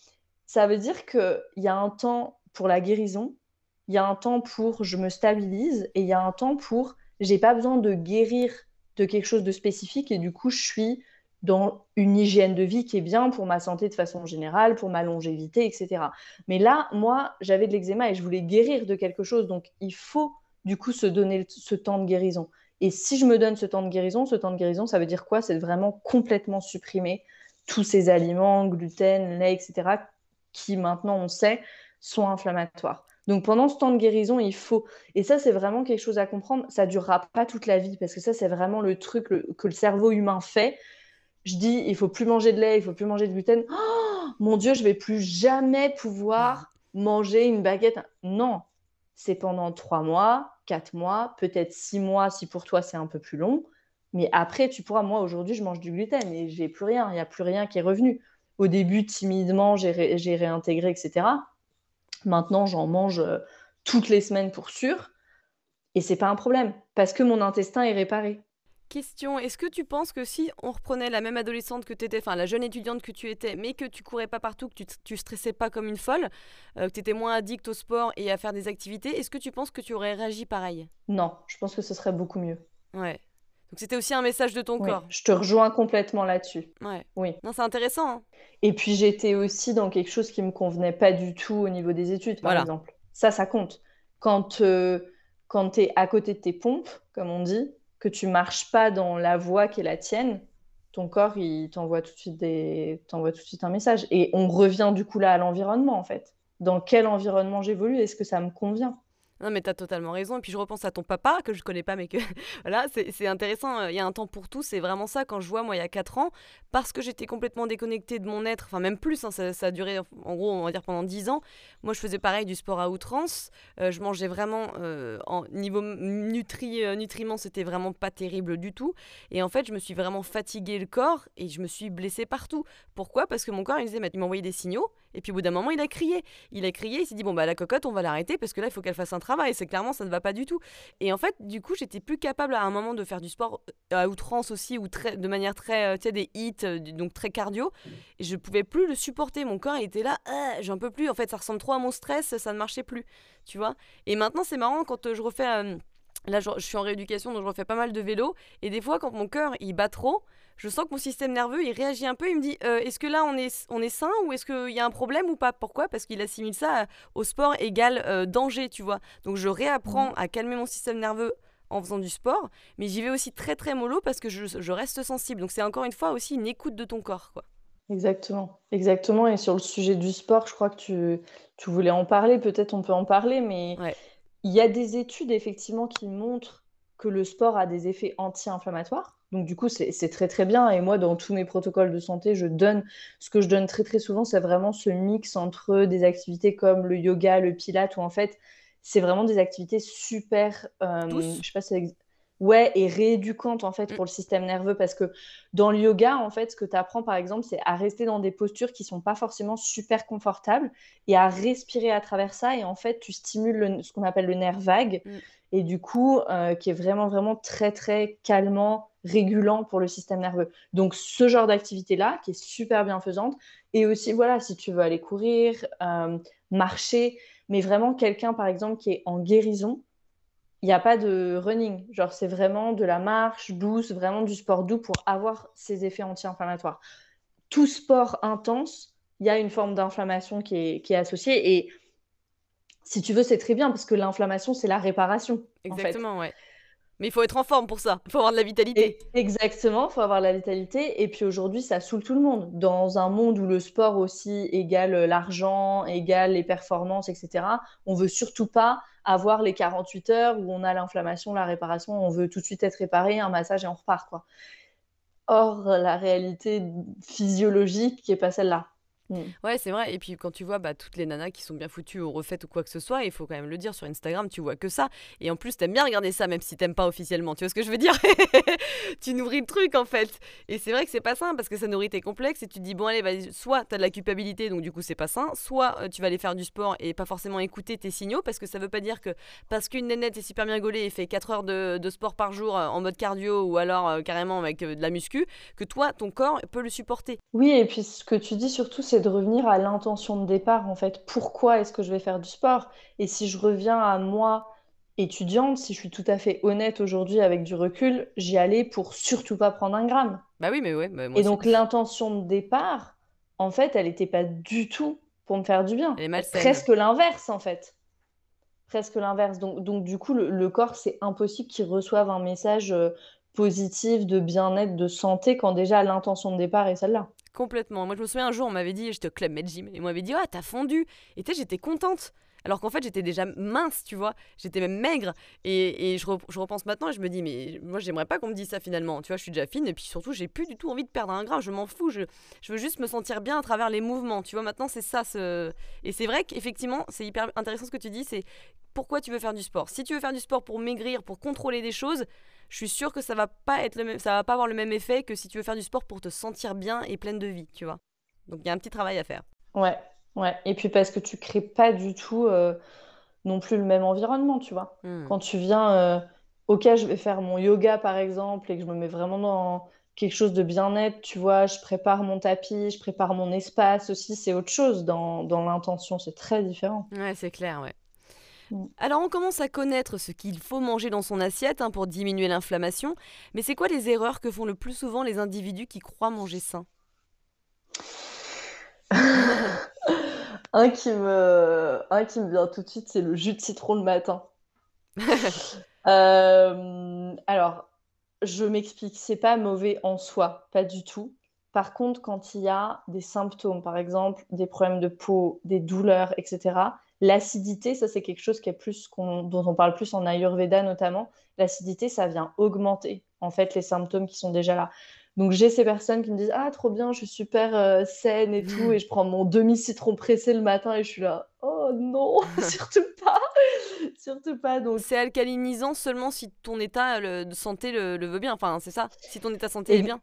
ça veut dire qu'il y a un temps pour la guérison, il y a un temps pour je me stabilise et il y a un temps pour j'ai pas besoin de guérir de quelque chose de spécifique et du coup je suis dans une hygiène de vie qui est bien pour ma santé de façon générale, pour ma longévité, etc. Mais là, moi, j'avais de l'eczéma et je voulais guérir de quelque chose, donc il faut du coup se donner ce temps de guérison. Et si je me donne ce temps de guérison, ce temps de guérison, ça veut dire quoi? C'est vraiment complètement supprimer tous ces aliments, gluten, lait, etc., qui maintenant on sait sont inflammatoires. Donc pendant ce temps de guérison, il faut, et ça c'est vraiment quelque chose à comprendre, ça durera pas toute la vie, parce que ça c'est vraiment le truc que le cerveau humain fait. Je dis, il faut plus manger de lait, il faut plus manger de gluten. Oh, mon Dieu, je vais plus jamais pouvoir manger une baguette. Non, c'est pendant trois mois, quatre mois, peut-être six mois si pour toi c'est un peu plus long. Mais après, tu pourras, moi aujourd'hui, je mange du gluten et j'ai plus rien, il n'y a plus rien qui est revenu. Au début, timidement, j'ai réintégré, etc. Maintenant, j'en mange euh, toutes les semaines pour sûr. Et c'est pas un problème, parce que mon intestin est réparé. Question, est-ce que tu penses que si on reprenait la même adolescente que tu étais, enfin la jeune étudiante que tu étais, mais que tu courais pas partout, que tu, tu stressais pas comme une folle, euh, que tu étais moins addict au sport et à faire des activités, est-ce que tu penses que tu aurais réagi pareil? Non, je pense que ce serait beaucoup mieux. Ouais. Donc c'était aussi un message de ton corps. Je te rejoins complètement là-dessus. Ouais. Oui. Non, c'est intéressant. Hein. Et puis j'étais aussi dans quelque chose qui me convenait pas du tout au niveau des études, par exemple. Ça, ça compte. Quand, euh, quand tu es à côté de tes pompes, comme on dit, que tu marches pas dans la voie qui est la tienne, ton corps, il t'envoie tout de suite des... tout de suite un message. Et on revient du coup là à l'environnement, en fait. Dans quel environnement j'évolue? Est-ce que ça me convient? Non, mais tu as totalement raison. Et puis je repense à ton papa, que je connais pas, mais que voilà, c'est intéressant. Euh, il y a un temps pour tout. C'est vraiment ça quand je vois, moi, il y a 4 ans, parce que j'étais complètement déconnectée de mon être, enfin, même plus, hein, ça, a duré, en gros, on va dire pendant 10 ans. Moi, je faisais pareil du sport à outrance. Euh, je mangeais vraiment, euh, en niveau nutri, nutriments, c'était vraiment pas terrible du tout. Et en fait, je me suis vraiment fatiguée le corps et je me suis blessée partout. Pourquoi? Parce que mon corps, il disait, il m'envoyait des signaux. Et puis au bout d'un moment, il a crié. Il a crié, il s'est dit, bon, bah la cocotte, on va l'arrêter parce que là, il faut qu'elle fasse un travail. C'est clairement, ça ne va pas du tout. Et en fait, du coup, j'étais plus capable à un moment de faire du sport euh, à outrance aussi, ou de manière très, euh, tu sais, des hits, euh, donc très cardio. Et je pouvais plus le supporter. Mon corps, était là, ah, j'en peux plus. En fait, ça ressemble trop à mon stress, ça ne marchait plus. Tu vois Et maintenant, c'est marrant quand je refais. Là, je, suis en rééducation, donc je refais pas mal de vélo. Et des fois, quand mon cœur, il bat trop, je sens que mon système nerveux, il réagit un peu. Il me dit, euh, est-ce que là, on est, on est sain ou est-ce qu'il y a un problème ou pas? Pourquoi? Parce qu'il assimile ça au sport égal euh, danger, tu vois. Donc, je réapprends mmh. à calmer mon système nerveux en faisant du sport. Mais j'y vais aussi très, très mollo parce que je, je reste sensible. Donc, c'est encore une fois aussi une écoute de ton corps, quoi. Exactement, exactement. Et sur le sujet du sport, je crois que tu, tu voulais en parler. Peut-être on peut en parler, mais... Il y a des études effectivement qui montrent que le sport a des effets anti-inflammatoires. Donc du coup, c'est très très bien. Et moi, dans tous mes protocoles de santé, je donne ce que je donne très très souvent, c'est vraiment ce mix entre des activités comme le yoga, le pilate, où en fait, c'est vraiment des activités super. Euh, je sais pas si ouais, et rééduquante en fait mm. pour le système nerveux parce que dans le yoga, en fait, ce que tu apprends par exemple, c'est à rester dans des postures qui sont pas forcément super confortables et à respirer à travers ça. Et en fait, tu stimules ce qu'on appelle le nerf vague mm. et du coup, euh, qui est vraiment, vraiment très, très calmant, régulant pour le système nerveux. Donc, ce genre d'activité-là, qui est super bienfaisante. Et aussi, voilà, si tu veux aller courir, euh, marcher, mais vraiment quelqu'un, par exemple, qui est en guérison, il n'y a pas de running. Genre, c'est vraiment de la marche douce, vraiment du sport doux pour avoir ces effets anti-inflammatoires. Tout sport intense, il y a une forme d'inflammation qui est, associée. Et si tu veux, c'est très bien parce que l'inflammation, c'est la réparation. Exactement, ouais. Mais il faut être en forme pour ça. Il faut avoir de la vitalité. exactement, il faut avoir de la vitalité. Et puis aujourd'hui, ça saoule tout le monde. Dans un monde où le sport aussi égale l'argent, égale les performances, etc., on veut surtout pas avoir les 48 heures où on a l'inflammation, la réparation, on veut tout de suite être réparé, un massage et on repart. Quoi. Or, la réalité physiologique n'est pas celle-là. Mm. Ouais, c'est vrai. Et puis quand tu vois bah, toutes les nanas qui sont bien foutues ou refaites ou quoi que ce soit, il faut quand même le dire sur Instagram, tu vois que ça. Et en plus, t'aimes bien regarder ça, même si t'aimes pas officiellement. Tu vois ce que je veux dire? Tu nourris le truc en fait. Et c'est vrai que c'est pas sain parce que ça nourrit tes complexes et tu te dis, bon, allez, bah, soit t'as de la culpabilité, donc du coup, c'est pas sain, soit euh, tu vas aller faire du sport et pas forcément écouter tes signaux parce que ça veut pas dire que parce qu'une nénette est super bien gaulée et fait 4 heures de, de sport par jour euh, en mode cardio ou alors euh, carrément avec de la muscu, que toi, ton corps peut le supporter. Oui, et puis ce que tu dis surtout, c'est de revenir à l'intention de départ, en fait. Pourquoi est-ce que je vais faire du sport? Et si je reviens à moi, étudiante, si je suis tout à fait honnête aujourd'hui avec du recul, j'y allais pour surtout pas prendre un gramme. Bah oui, mais ouais. Bah et donc l'intention de départ, en fait, elle n'était pas du tout pour me faire du bien. Elle est Presque l'inverse, en fait. Presque l'inverse. Donc, donc, du coup, le, corps, c'est impossible qu'il reçoive un message euh, positif de bien-être, de santé, quand déjà l'intention de départ est celle-là. Complètement. Moi, je me souviens un jour, on m'avait dit, j'étais au club Med Gym, et on m'avait dit, ah, t'as fondu. Et tu sais, j'étais contente. Alors qu'en fait, j'étais déjà mince, tu vois. J'étais même maigre. Et, je, repense maintenant et je me dis, mais moi, j'aimerais pas qu'on me dise ça finalement. Tu vois, je suis déjà fine et puis surtout, j'ai plus du tout envie de perdre un gramme. Je m'en fous. Je, je, veux juste me sentir bien à travers les mouvements. Tu vois, maintenant, c'est ça. Ce... Et c'est vrai qu'effectivement, c'est hyper intéressant ce que tu dis. C'est pourquoi tu veux faire du sport. Si tu veux faire du sport pour maigrir, pour contrôler des choses, je suis sûre que ça va pas être le même, ça va pas avoir le même effet que si tu veux faire du sport pour te sentir bien et pleine de vie, tu vois. Donc il y a un petit travail à faire. Ouais, ouais. Et puis parce que tu crées pas du tout euh, non plus le même environnement, tu vois. Hmm. Quand tu viens, euh, ok, je vais faire mon yoga par exemple et que je me mets vraiment dans quelque chose de bien-être, tu vois, je prépare mon tapis, je prépare mon espace aussi, c'est autre chose dans, dans l'intention, c'est très différent. Ouais, c'est clair, ouais. Mm. Alors on commence à connaître ce qu'il faut manger dans son assiette hein, pour diminuer l'inflammation, mais c'est quoi les erreurs que font le plus souvent les individus qui croient manger sain? Un, qui me... un qui me vient tout de suite, c'est le jus de citron le matin. Euh, alors, je m'explique, c'est pas mauvais en soi, pas du tout. Par contre, quand il y a des symptômes, par exemple des problèmes de peau, des douleurs, etc., l'acidité, ça c'est quelque chose qui est plus dont on parle plus en Ayurveda notamment. L'acidité, ça vient augmenter en fait les symptômes qui sont déjà là. Donc j'ai ces personnes qui me disent ah trop bien, je suis super euh, saine et tout, et je prends mon demi citron pressé le matin et je suis là oh non surtout pas, surtout pas. Donc c'est alcalinisant seulement si ton état de santé le, veut bien. Enfin c'est ça, si ton état de santé est bien.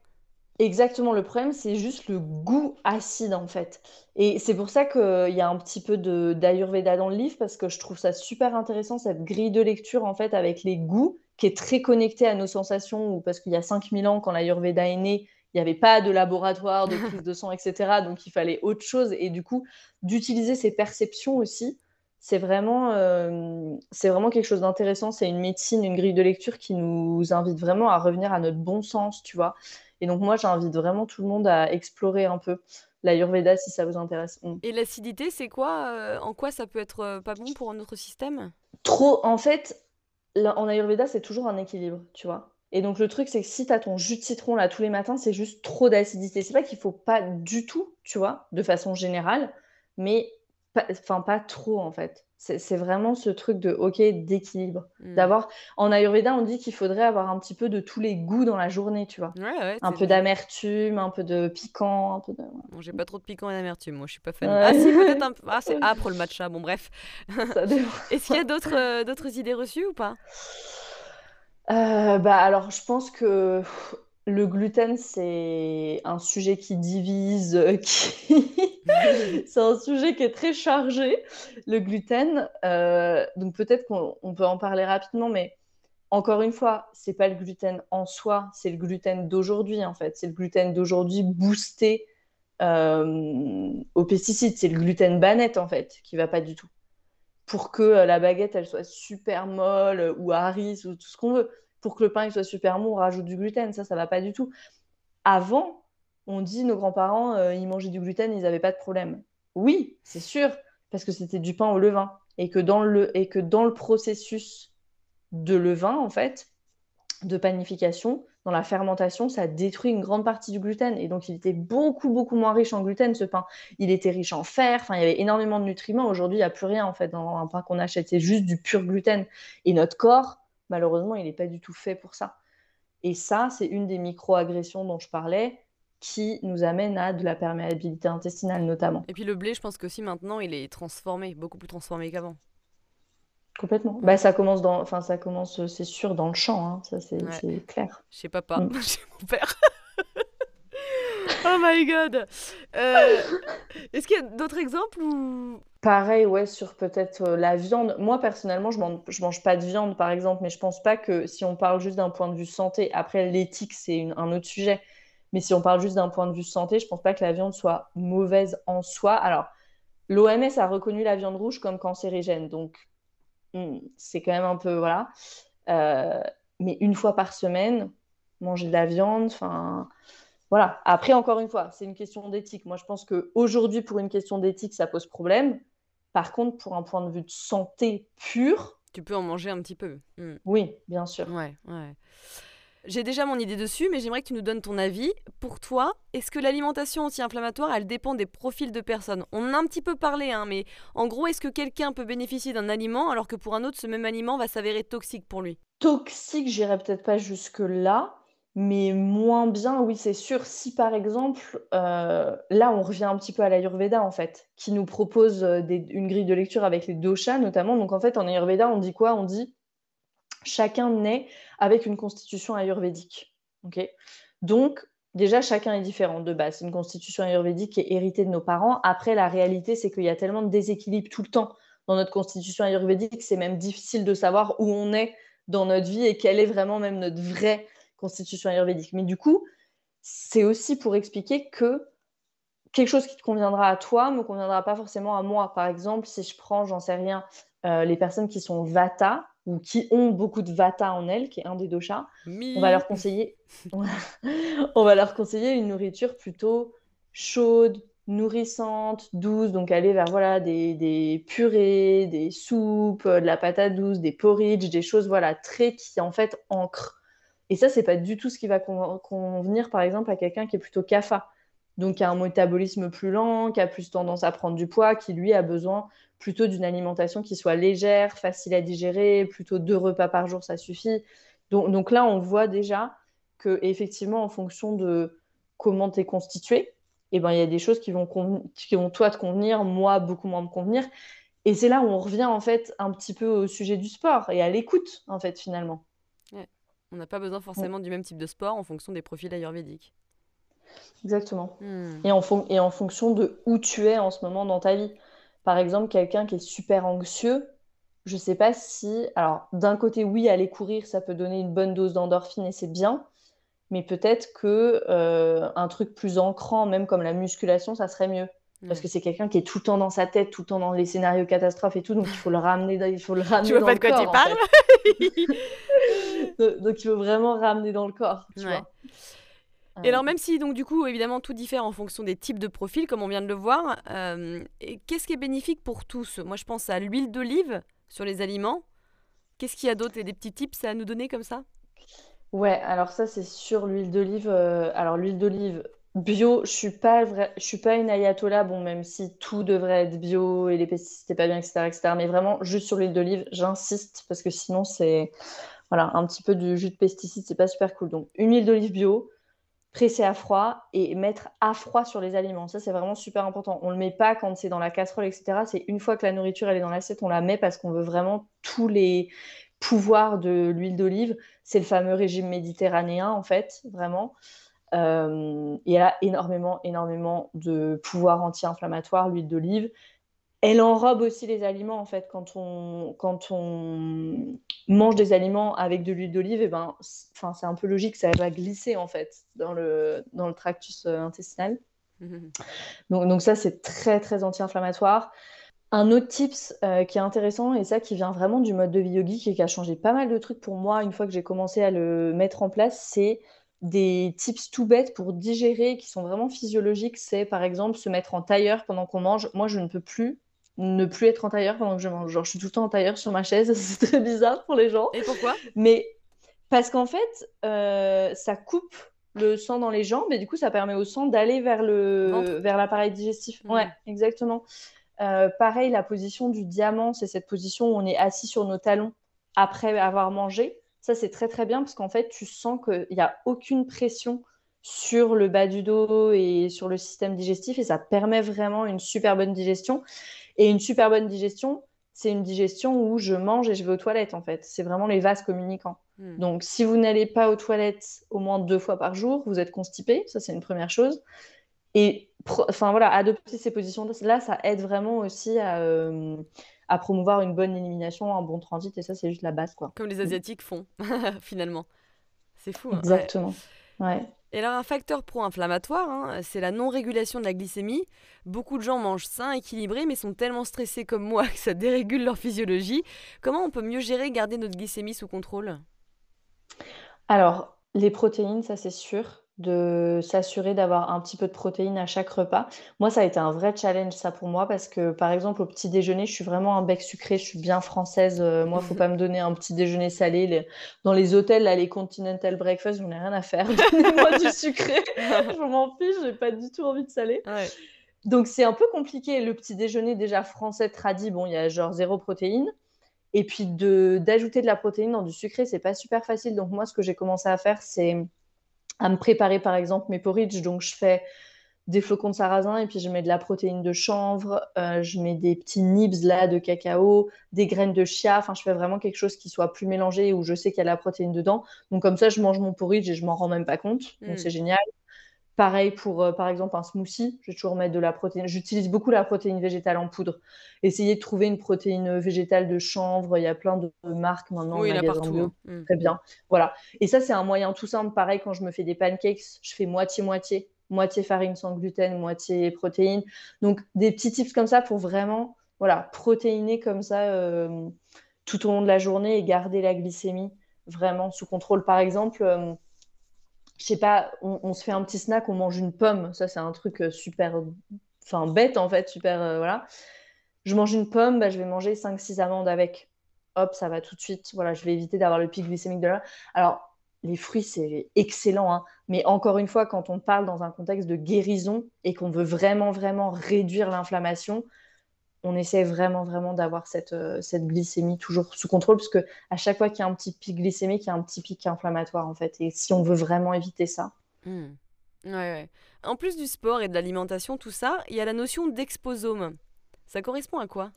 Exactement, le problème, c'est juste le goût acide en fait. Et c'est pour ça qu'il y a un petit peu de d'Ayurveda dans le livre, parce que je trouve ça super intéressant, cette grille de lecture en fait, avec les goûts, qui est très connectée à nos sensations, ou parce qu'il y a 5000 ans, quand l'Ayurveda est né, il n'y avait pas de laboratoire, de prise de sang, etc. Donc il fallait autre chose. Et du coup, d'utiliser ces perceptions aussi, c'est vraiment, euh, c'est vraiment quelque chose d'intéressant. C'est une médecine, une grille de lecture qui nous invite vraiment à revenir à notre bon sens, tu vois. Et donc, moi, j'invite vraiment tout le monde à explorer un peu l'Ayurveda si ça vous intéresse. Mm. Et l'acidité, c'est quoi euh, En quoi ça peut être euh, pas bon pour notre système? Trop. En fait, en Ayurveda, c'est toujours un équilibre, tu vois. Et donc, le truc, c'est que si tu as ton jus de citron là tous les matins, c'est juste trop d'acidité. C'est pas qu'il faut pas du tout, tu vois, de façon générale, mais enfin, pas trop en fait. C'est vraiment ce truc de OK, d'équilibre. Hmm. D'avoir en Ayurveda, on dit qu'il faudrait avoir un petit peu de tous les goûts dans la journée, tu vois. un peu d'amertume, un peu de piquant, un peu de. Bon, j'ai pas trop de piquant et d'amertume, moi je suis pas fan. Ah si, peut-être un peu. Ah, c'est âpre le matcha, bon bref. Est-ce qu'il y a d'autres euh, d'autres idées reçues ou pas? Euh, Bah alors, je pense que le gluten, c'est un sujet qui divise, euh, c'est un sujet qui est très chargé, le gluten. Euh, donc peut-être qu'on peut en parler rapidement, mais encore une fois, c'est pas le gluten en soi, c'est le gluten d'aujourd'hui en fait. C'est le gluten d'aujourd'hui boosté euh, aux pesticides. C'est le gluten banette en fait qui va pas du tout. Pour que la baguette elle soit super molle ou Harris ou tout ce qu'on veut pour que le pain soit super mou, on rajoute du gluten. Ça, ça va pas du tout. Avant, on dit nos grands-parents, euh, ils mangeaient du gluten, ils n'avaient pas de problème. Oui, c'est sûr, parce que c'était du pain au levain. Et que, dans le, et que dans le processus de levain, en fait, de panification, dans la fermentation, ça détruit une grande partie du gluten. Et donc, il était beaucoup, beaucoup moins riche en gluten, ce pain. Il était riche en fer, enfin, il y avait énormément de nutriments. Aujourd'hui, il n'y a plus rien, en fait, dans un pain qu'on achète. C'est juste du pur gluten. Et notre corps, malheureusement, il n'est pas du tout fait pour ça. Et ça, c'est une des micro-agressions dont je parlais qui nous amène à de la perméabilité intestinale notamment. Et puis le blé, je pense que si maintenant, il est transformé, beaucoup plus transformé qu'avant. Complètement. Bah, ça commence dans, enfin, ça commence, c'est sûr, dans le champ, hein. ça c'est clair. Chez papa, mm. chez mon père. Oh my god. Euh, est-ce qu'il y a d'autres exemples ou? Pareil, ouais, sur peut-être euh, la viande. Moi, personnellement, je mange, mange pas de viande, par exemple, mais je pense pas que si on parle juste d'un point de vue santé, après l'éthique, c'est un autre sujet, mais si on parle juste d'un point de vue santé, je pense pas que la viande soit mauvaise en soi. Alors, l'OMS a reconnu la viande rouge comme cancérigène, donc hmm, c'est quand même un peu, voilà. Euh, mais une fois par semaine, manger de la viande, enfin voilà. Après, encore une fois, c'est une question d'éthique. Moi, je pense qu'aujourd'hui, pour une question d'éthique, ça pose problème. Par contre, pour un point de vue de santé pure. Tu peux en manger un petit peu. Hmm. Oui, bien sûr. Ouais, ouais. J'ai déjà mon idée dessus, mais j'aimerais que tu nous donnes ton avis. Pour toi, est-ce que l'alimentation anti-inflammatoire, elle dépend des profils de personnes? On en a un petit peu parlé, hein, mais en gros, est-ce que quelqu'un peut bénéficier d'un aliment alors que pour un autre, ce même aliment va s'avérer toxique pour lui? Toxique, j'irai peut-être pas jusque-là. Mais moins bien, oui, c'est sûr. Si par exemple, euh, là, on revient un petit peu à l'Ayurveda, en fait, qui nous propose euh, une grille de lecture avec les doshas notamment. Donc en fait, en Ayurveda, on dit quoi? On dit chacun naît avec une constitution ayurvédique. Donc, déjà, chacun est différent de base. Une constitution ayurvédique qui est héritée de nos parents. Après, la réalité, c'est qu'il y a tellement de déséquilibre tout le temps dans notre constitution ayurvédique, c'est même difficile de savoir où on est dans notre vie et quelle est vraiment même notre vraie constitution ayurvédique. Mais du coup, c'est aussi pour expliquer que quelque chose qui te conviendra à toi me conviendra pas forcément à moi. Par exemple, si je prends, j'en sais rien, euh, les personnes qui sont vata ou qui ont beaucoup de vata en elles, qui est un des doshas, on va leur conseiller, on va leur conseiller une nourriture plutôt chaude, nourrissante, douce, donc aller vers voilà des, des, purées, des soupes, de la patate douce, des porridge, des choses voilà très qui en fait ancrent et ça, c'est pas du tout ce qui va convenir, par exemple, à quelqu'un qui est plutôt CAFA. donc qui a un métabolisme plus lent, qui a plus tendance à prendre du poids, qui lui a besoin plutôt d'une alimentation qui soit légère, facile à digérer, plutôt deux repas par jour, ça suffit. Donc, là, on voit déjà que effectivement, en fonction de comment tu es constitué, eh ben, il y a des choses qui vont, toi te convenir, moi beaucoup moins me convenir. Et c'est là où on revient en fait un petit peu au sujet du sport et à l'écoute en fait finalement. On n'a pas besoin forcément du même type de sport en fonction des profils ayurvédiques. Exactement. Hmm. Et, en et en fonction de où tu es en ce moment dans ta vie. Par exemple, quelqu'un qui est super anxieux, je ne sais pas si. Alors, d'un côté, oui, aller courir, ça peut donner une bonne dose d'endorphine et c'est bien. Mais peut-être que euh, un truc plus ancrant, même comme la musculation, ça serait mieux. Parce que c'est quelqu'un qui est tout le temps dans sa tête, tout le temps dans les scénarios catastrophes et tout, donc il faut le ramener, dans, il faut le ramener tu vois pas de quoi tu parles? donc, il faut vraiment ramener dans le corps, tu vois. Et alors même si donc du coup évidemment tout diffère en fonction des types de profils comme on vient de le voir, euh, qu'est-ce qui est bénéfique pour tous? Moi je pense à l'huile d'olive sur les aliments. Qu'est-ce qu'il y a d'autre? Et des petits tips à nous donner comme ça? Ouais, alors ça c'est sur l'huile d'olive. Euh, alors l'huile d'olive bio, je suis pas je suis pas une ayatollah. Bon, même si tout devrait être bio et les pesticides c'est pas bien, etc., etc. Mais vraiment juste sur l'huile d'olive, j'insiste parce que sinon c'est voilà un petit peu du jus de pesticides, c'est pas super cool. Donc une huile d'olive bio, presser à froid et mettre à froid sur les aliments. Ça, c'est vraiment super important. On ne le met pas quand c'est dans la casserole, etc. C'est une fois que la nourriture elle est dans l'assiette, on la met parce qu'on veut vraiment tous les pouvoirs de l'huile d'olive. C'est le fameux régime méditerranéen, en fait, vraiment. Euh, et elle a énormément, énormément de pouvoirs anti-inflammatoires, l'huile d'olive. Elle enrobe aussi les aliments en fait. Quand on quand on mange des aliments avec de l'huile d'olive et eh ben c'est un peu logique ça va glisser en fait dans le dans le tractus euh, intestinal. Donc, donc ça c'est très très anti-inflammatoire. Un autre tips euh, qui est intéressant et ça qui vient vraiment du mode de vie yogique et qui a changé pas mal de trucs pour moi une fois que j'ai commencé à le mettre en place c'est des tips tout bêtes pour digérer qui sont vraiment physiologiques, c'est par exemple se mettre en tailleur pendant qu'on mange. Moi, je ne peux plus ne plus être en tailleur pendant que je mange. Genre, je suis tout le temps en tailleur sur ma chaise, c'est très bizarre pour les gens. Et pourquoi? Mais parce qu'en fait, euh, ça coupe le sang dans les jambes et du coup, ça permet au sang d'aller vers le vers l'appareil digestif. Hmm. Ouais, exactement. Euh, pareil, la position du diamant, c'est cette position où on est assis sur nos talons après avoir mangé. Ça, c'est très très bien parce qu'en fait, tu sens qu'il n'y a aucune pression sur le bas du dos et sur le système digestif et ça permet vraiment une super bonne digestion. Et une super bonne digestion, c'est une digestion où je mange et je vais aux toilettes, en fait. C'est vraiment les vases communicants. Hmm. Donc, si vous n'allez pas aux toilettes au moins deux fois par jour, vous êtes constipé. Ça, c'est une première chose. Et enfin voilà, adopter ces positions-là, ça aide vraiment aussi à, euh, à, promouvoir une bonne élimination, un bon transit. Et ça, c'est juste la base, quoi. Comme les Asiatiques font, finalement. C'est fou. Hein. Exactement. ouais. Et alors un facteur pro-inflammatoire, hein, c'est la non-régulation de la glycémie. Beaucoup de gens mangent sain, équilibré, mais sont tellement stressés comme moi que ça dérégule leur physiologie. Comment on peut mieux gérer garder notre glycémie sous contrôle? Alors, les protéines, ça c'est sûr de s'assurer d'avoir un petit peu de protéines à chaque repas. Moi, ça a été un vrai challenge, ça, pour moi, parce que, par exemple, au petit déjeuner, je suis vraiment un bec sucré, je suis bien française. Moi, euh, moi, faut pas me donner un petit déjeuner salé. Dans les hôtels, là, les continental breakfast, j'en ai rien à faire. Donnez-moi du sucré. je m'en fiche, j'ai pas du tout envie de salé. Donc, c'est un peu compliqué. Le petit déjeuner, déjà français, tradit, bon, il y a genre zéro protéine. Et puis, d'ajouter de la protéine dans du sucré, c'est pas super facile. Donc, moi, ce que j'ai commencé à faire, c'est à me préparer par exemple mes porridge. Donc je fais des flocons de sarrasin et puis je mets de la protéine de chanvre, euh, je mets des petits nibs là de cacao, des graines de chia. Enfin, je fais vraiment quelque chose qui soit plus mélangé où je sais qu'il y a la protéine dedans. Donc comme ça, je mange mon porridge et je m'en rends même pas compte. Donc mm. c'est génial. Pareil pour, euh, par exemple, un smoothie. Je vais toujours mettre de la protéine. J'utilise beaucoup la protéine végétale en poudre. Essayez de trouver une protéine végétale de chanvre. Il y a plein de marques maintenant oui, en magasin bio. Hein. Mm. Très bien. Voilà. Et ça, c'est un moyen tout simple. Pareil, quand je me fais des pancakes, je fais moitié-moitié. Moitié farine sans gluten, moitié protéine. Donc, des petits tips comme ça pour vraiment voilà, protéiner comme ça euh, tout au long de la journée et garder la glycémie vraiment sous contrôle. Par exemple, euh, je sais pas, on, se fait un petit snack, on mange une pomme. Ça, c'est un truc euh, super, enfin bête en fait, super, euh, voilà. Je mange une pomme, bah, je vais manger 5-6 amandes avec. Hop, ça va tout de suite. Voilà, je vais éviter d'avoir le pic glycémique de là. Alors, les fruits, c'est excellent. Hein. Mais encore une fois, quand on parle dans un contexte de guérison et qu'on veut vraiment, vraiment réduire l'inflammation, on essaie vraiment, vraiment d'avoir cette, euh, cette glycémie toujours sous contrôle, parce que à chaque fois qu'il y a un petit pic glycémique, il y a un petit pic inflammatoire, en fait. Et si on veut vraiment éviter ça. Mmh. Ouais, ouais. En plus du sport et de l'alimentation, tout ça, il y a la notion d'exposome. Ça correspond à quoi?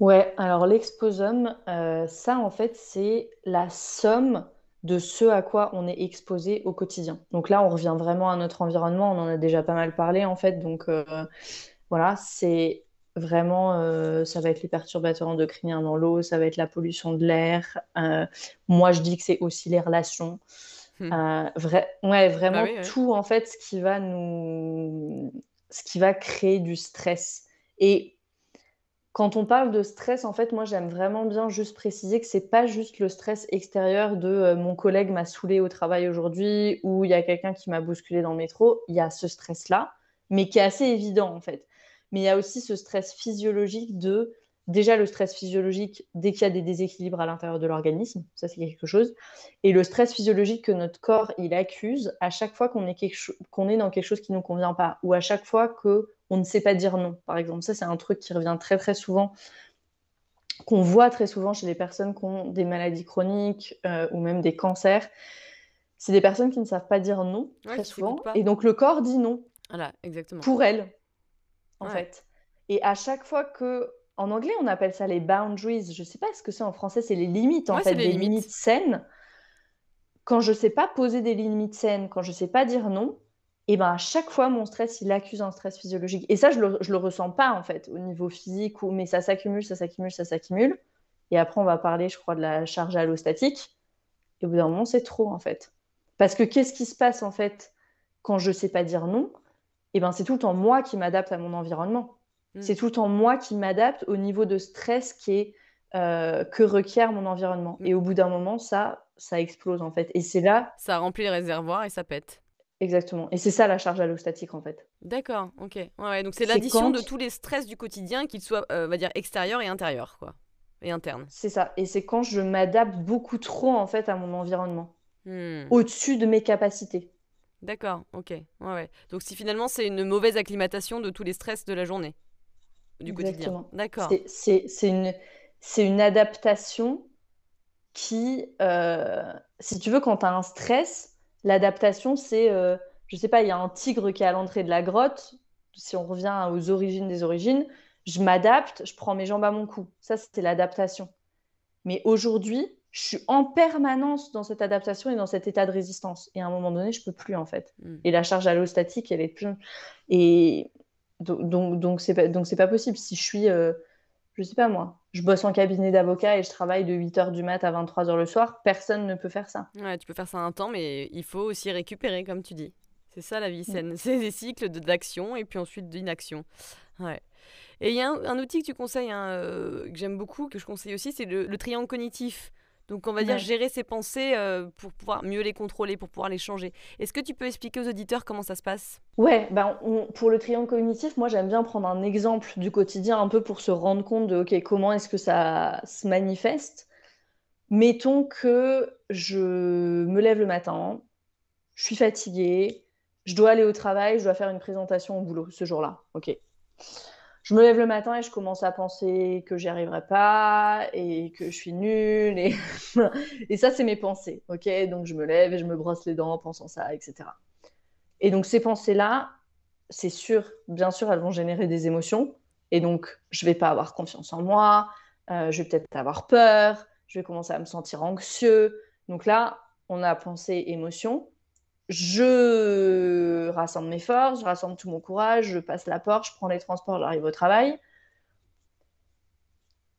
Ouais, alors l'exposome, euh, ça, en fait, c'est la somme de ce à quoi on est exposé au quotidien. Donc là, on revient vraiment à notre environnement, on en a déjà pas mal parlé, en fait. Donc euh, voilà, c'est Vraiment, euh, ça va être les perturbateurs endocriniens dans l'eau, ça va être la pollution de l'air. Euh, moi, je dis que c'est aussi les relations. Hmm. Euh, ouais, vraiment bah tout, en fait, ce qui va nous... ce qui va créer du stress. Et quand on parle de stress, en fait, moi, j'aime vraiment bien juste préciser que c'est pas juste le stress extérieur de mon collègue m'a saoulé au travail aujourd'hui ou il y a quelqu'un qui m'a bousculé dans le métro. Il y a ce stress-là, mais qui est assez évident, en fait mais il y a aussi ce stress physiologique de déjà le stress physiologique dès qu'il y a des déséquilibres à l'intérieur de l'organisme, ça c'est quelque chose, et le stress physiologique que notre corps il accuse à chaque fois qu'on est, qu'on est dans quelque chose qui ne nous convient pas, ou à chaque fois que on ne sait pas dire non, par exemple. Ça c'est un truc qui revient très très souvent, qu'on voit très souvent chez les personnes qui ont des maladies chroniques euh, ou même des cancers. C'est des personnes qui ne savent pas dire non très souvent, et donc le corps dit non. Voilà, exactement. Pour elles, en fait. Et à chaque fois que, en anglais, on appelle ça les boundaries. Je sais pas ce que c'est en français, c'est les limites, en fait, les des limites. saines. Quand je sais pas poser des limites saines, quand je sais pas dire non, et eh ben à chaque fois, mon stress, il accuse un stress physiologique. Et ça, je le, le ressens pas, en fait, au niveau physique, ou... mais ça s'accumule, ça s'accumule, ça s'accumule. Et après, on va parler, je crois, de la charge allostatique. Et au bout d'un moment, c'est trop, en fait. Parce que qu'est-ce qui se passe, en fait, quand je sais pas dire non? Eh ben, c'est tout le temps moi qui m'adapte à mon environnement. Mm. C'est tout le temps moi qui m'adapte au niveau de stress qui est, euh, que requiert mon environnement. Et au bout d'un moment, ça, ça explose en fait. Et c'est là. Ça remplit le réservoir et ça pète. Exactement. Et c'est ça la charge allostatique en fait. D'accord, ok. Ouais, donc c'est l'addition de tous les stress du quotidien, qu'ils soient, euh, va dire, extérieurs et intérieurs, quoi. Et internes. C'est ça. Et c'est quand je m'adapte beaucoup trop en fait à mon environnement. Hmm. Au-dessus de mes capacités. D'accord, ok. Ouais, ouais. Donc si finalement c'est une mauvaise acclimatation de tous les stress de la journée, du quotidien. D'accord. C'est une, une adaptation qui, euh, si tu veux, quand tu as un stress, l'adaptation c'est, euh, je sais pas, il y a un tigre qui est à l'entrée de la grotte, si on revient aux origines des origines, je m'adapte, je prends mes jambes à mon cou. Ça, c'était l'adaptation. Mais aujourd'hui, je suis en permanence dans cette adaptation et dans cet état de résistance. Et à un moment donné, je peux plus en fait. Hmm. Et la charge allostatique, elle est plus. Et donc, donc c'est pas, donc c'est pas possible. Si je suis, euh, je sais pas moi, je bosse en cabinet d'avocat et je travaille de 8h du mat à 23h le soir, personne ne peut faire ça. Ouais, tu peux faire ça un temps, mais il faut aussi récupérer, comme tu dis. C'est ça la vie saine. C'est des cycles d'action et puis ensuite d'inaction. Ouais. Et il y a un, outil que tu conseilles, hein, euh, que j'aime beaucoup, que je conseille aussi, c'est le triangle cognitif. Donc on va dire gérer ses pensées euh, pour pouvoir mieux les contrôler, pour pouvoir les changer. Est-ce que tu peux expliquer aux auditeurs comment ça se passe? Ouais, ben pour le triangle cognitif, moi j'aime bien prendre un exemple du quotidien un peu pour se rendre compte de ok comment est-ce que ça se manifeste. Mettons que je me lève le matin, je suis fatiguée, je dois aller au travail, je dois faire une présentation au boulot ce jour-là. Ok je me lève le matin et je commence à penser que j'y arriverai pas et que je suis nulle. Et, ça, c'est mes pensées. ok? Donc, je me lève et je me brosse les dents en pensant ça, etc. Et donc, ces pensées-là, c'est sûr, bien sûr, elles vont générer des émotions. Et donc, je vais pas avoir confiance en moi. Euh, je vais peut-être avoir peur. Je vais commencer à me sentir anxieux. Donc là, on a pensée, émotion je rassemble mes forces, je rassemble tout mon courage, je passe la porte, je prends les transports, j'arrive au travail.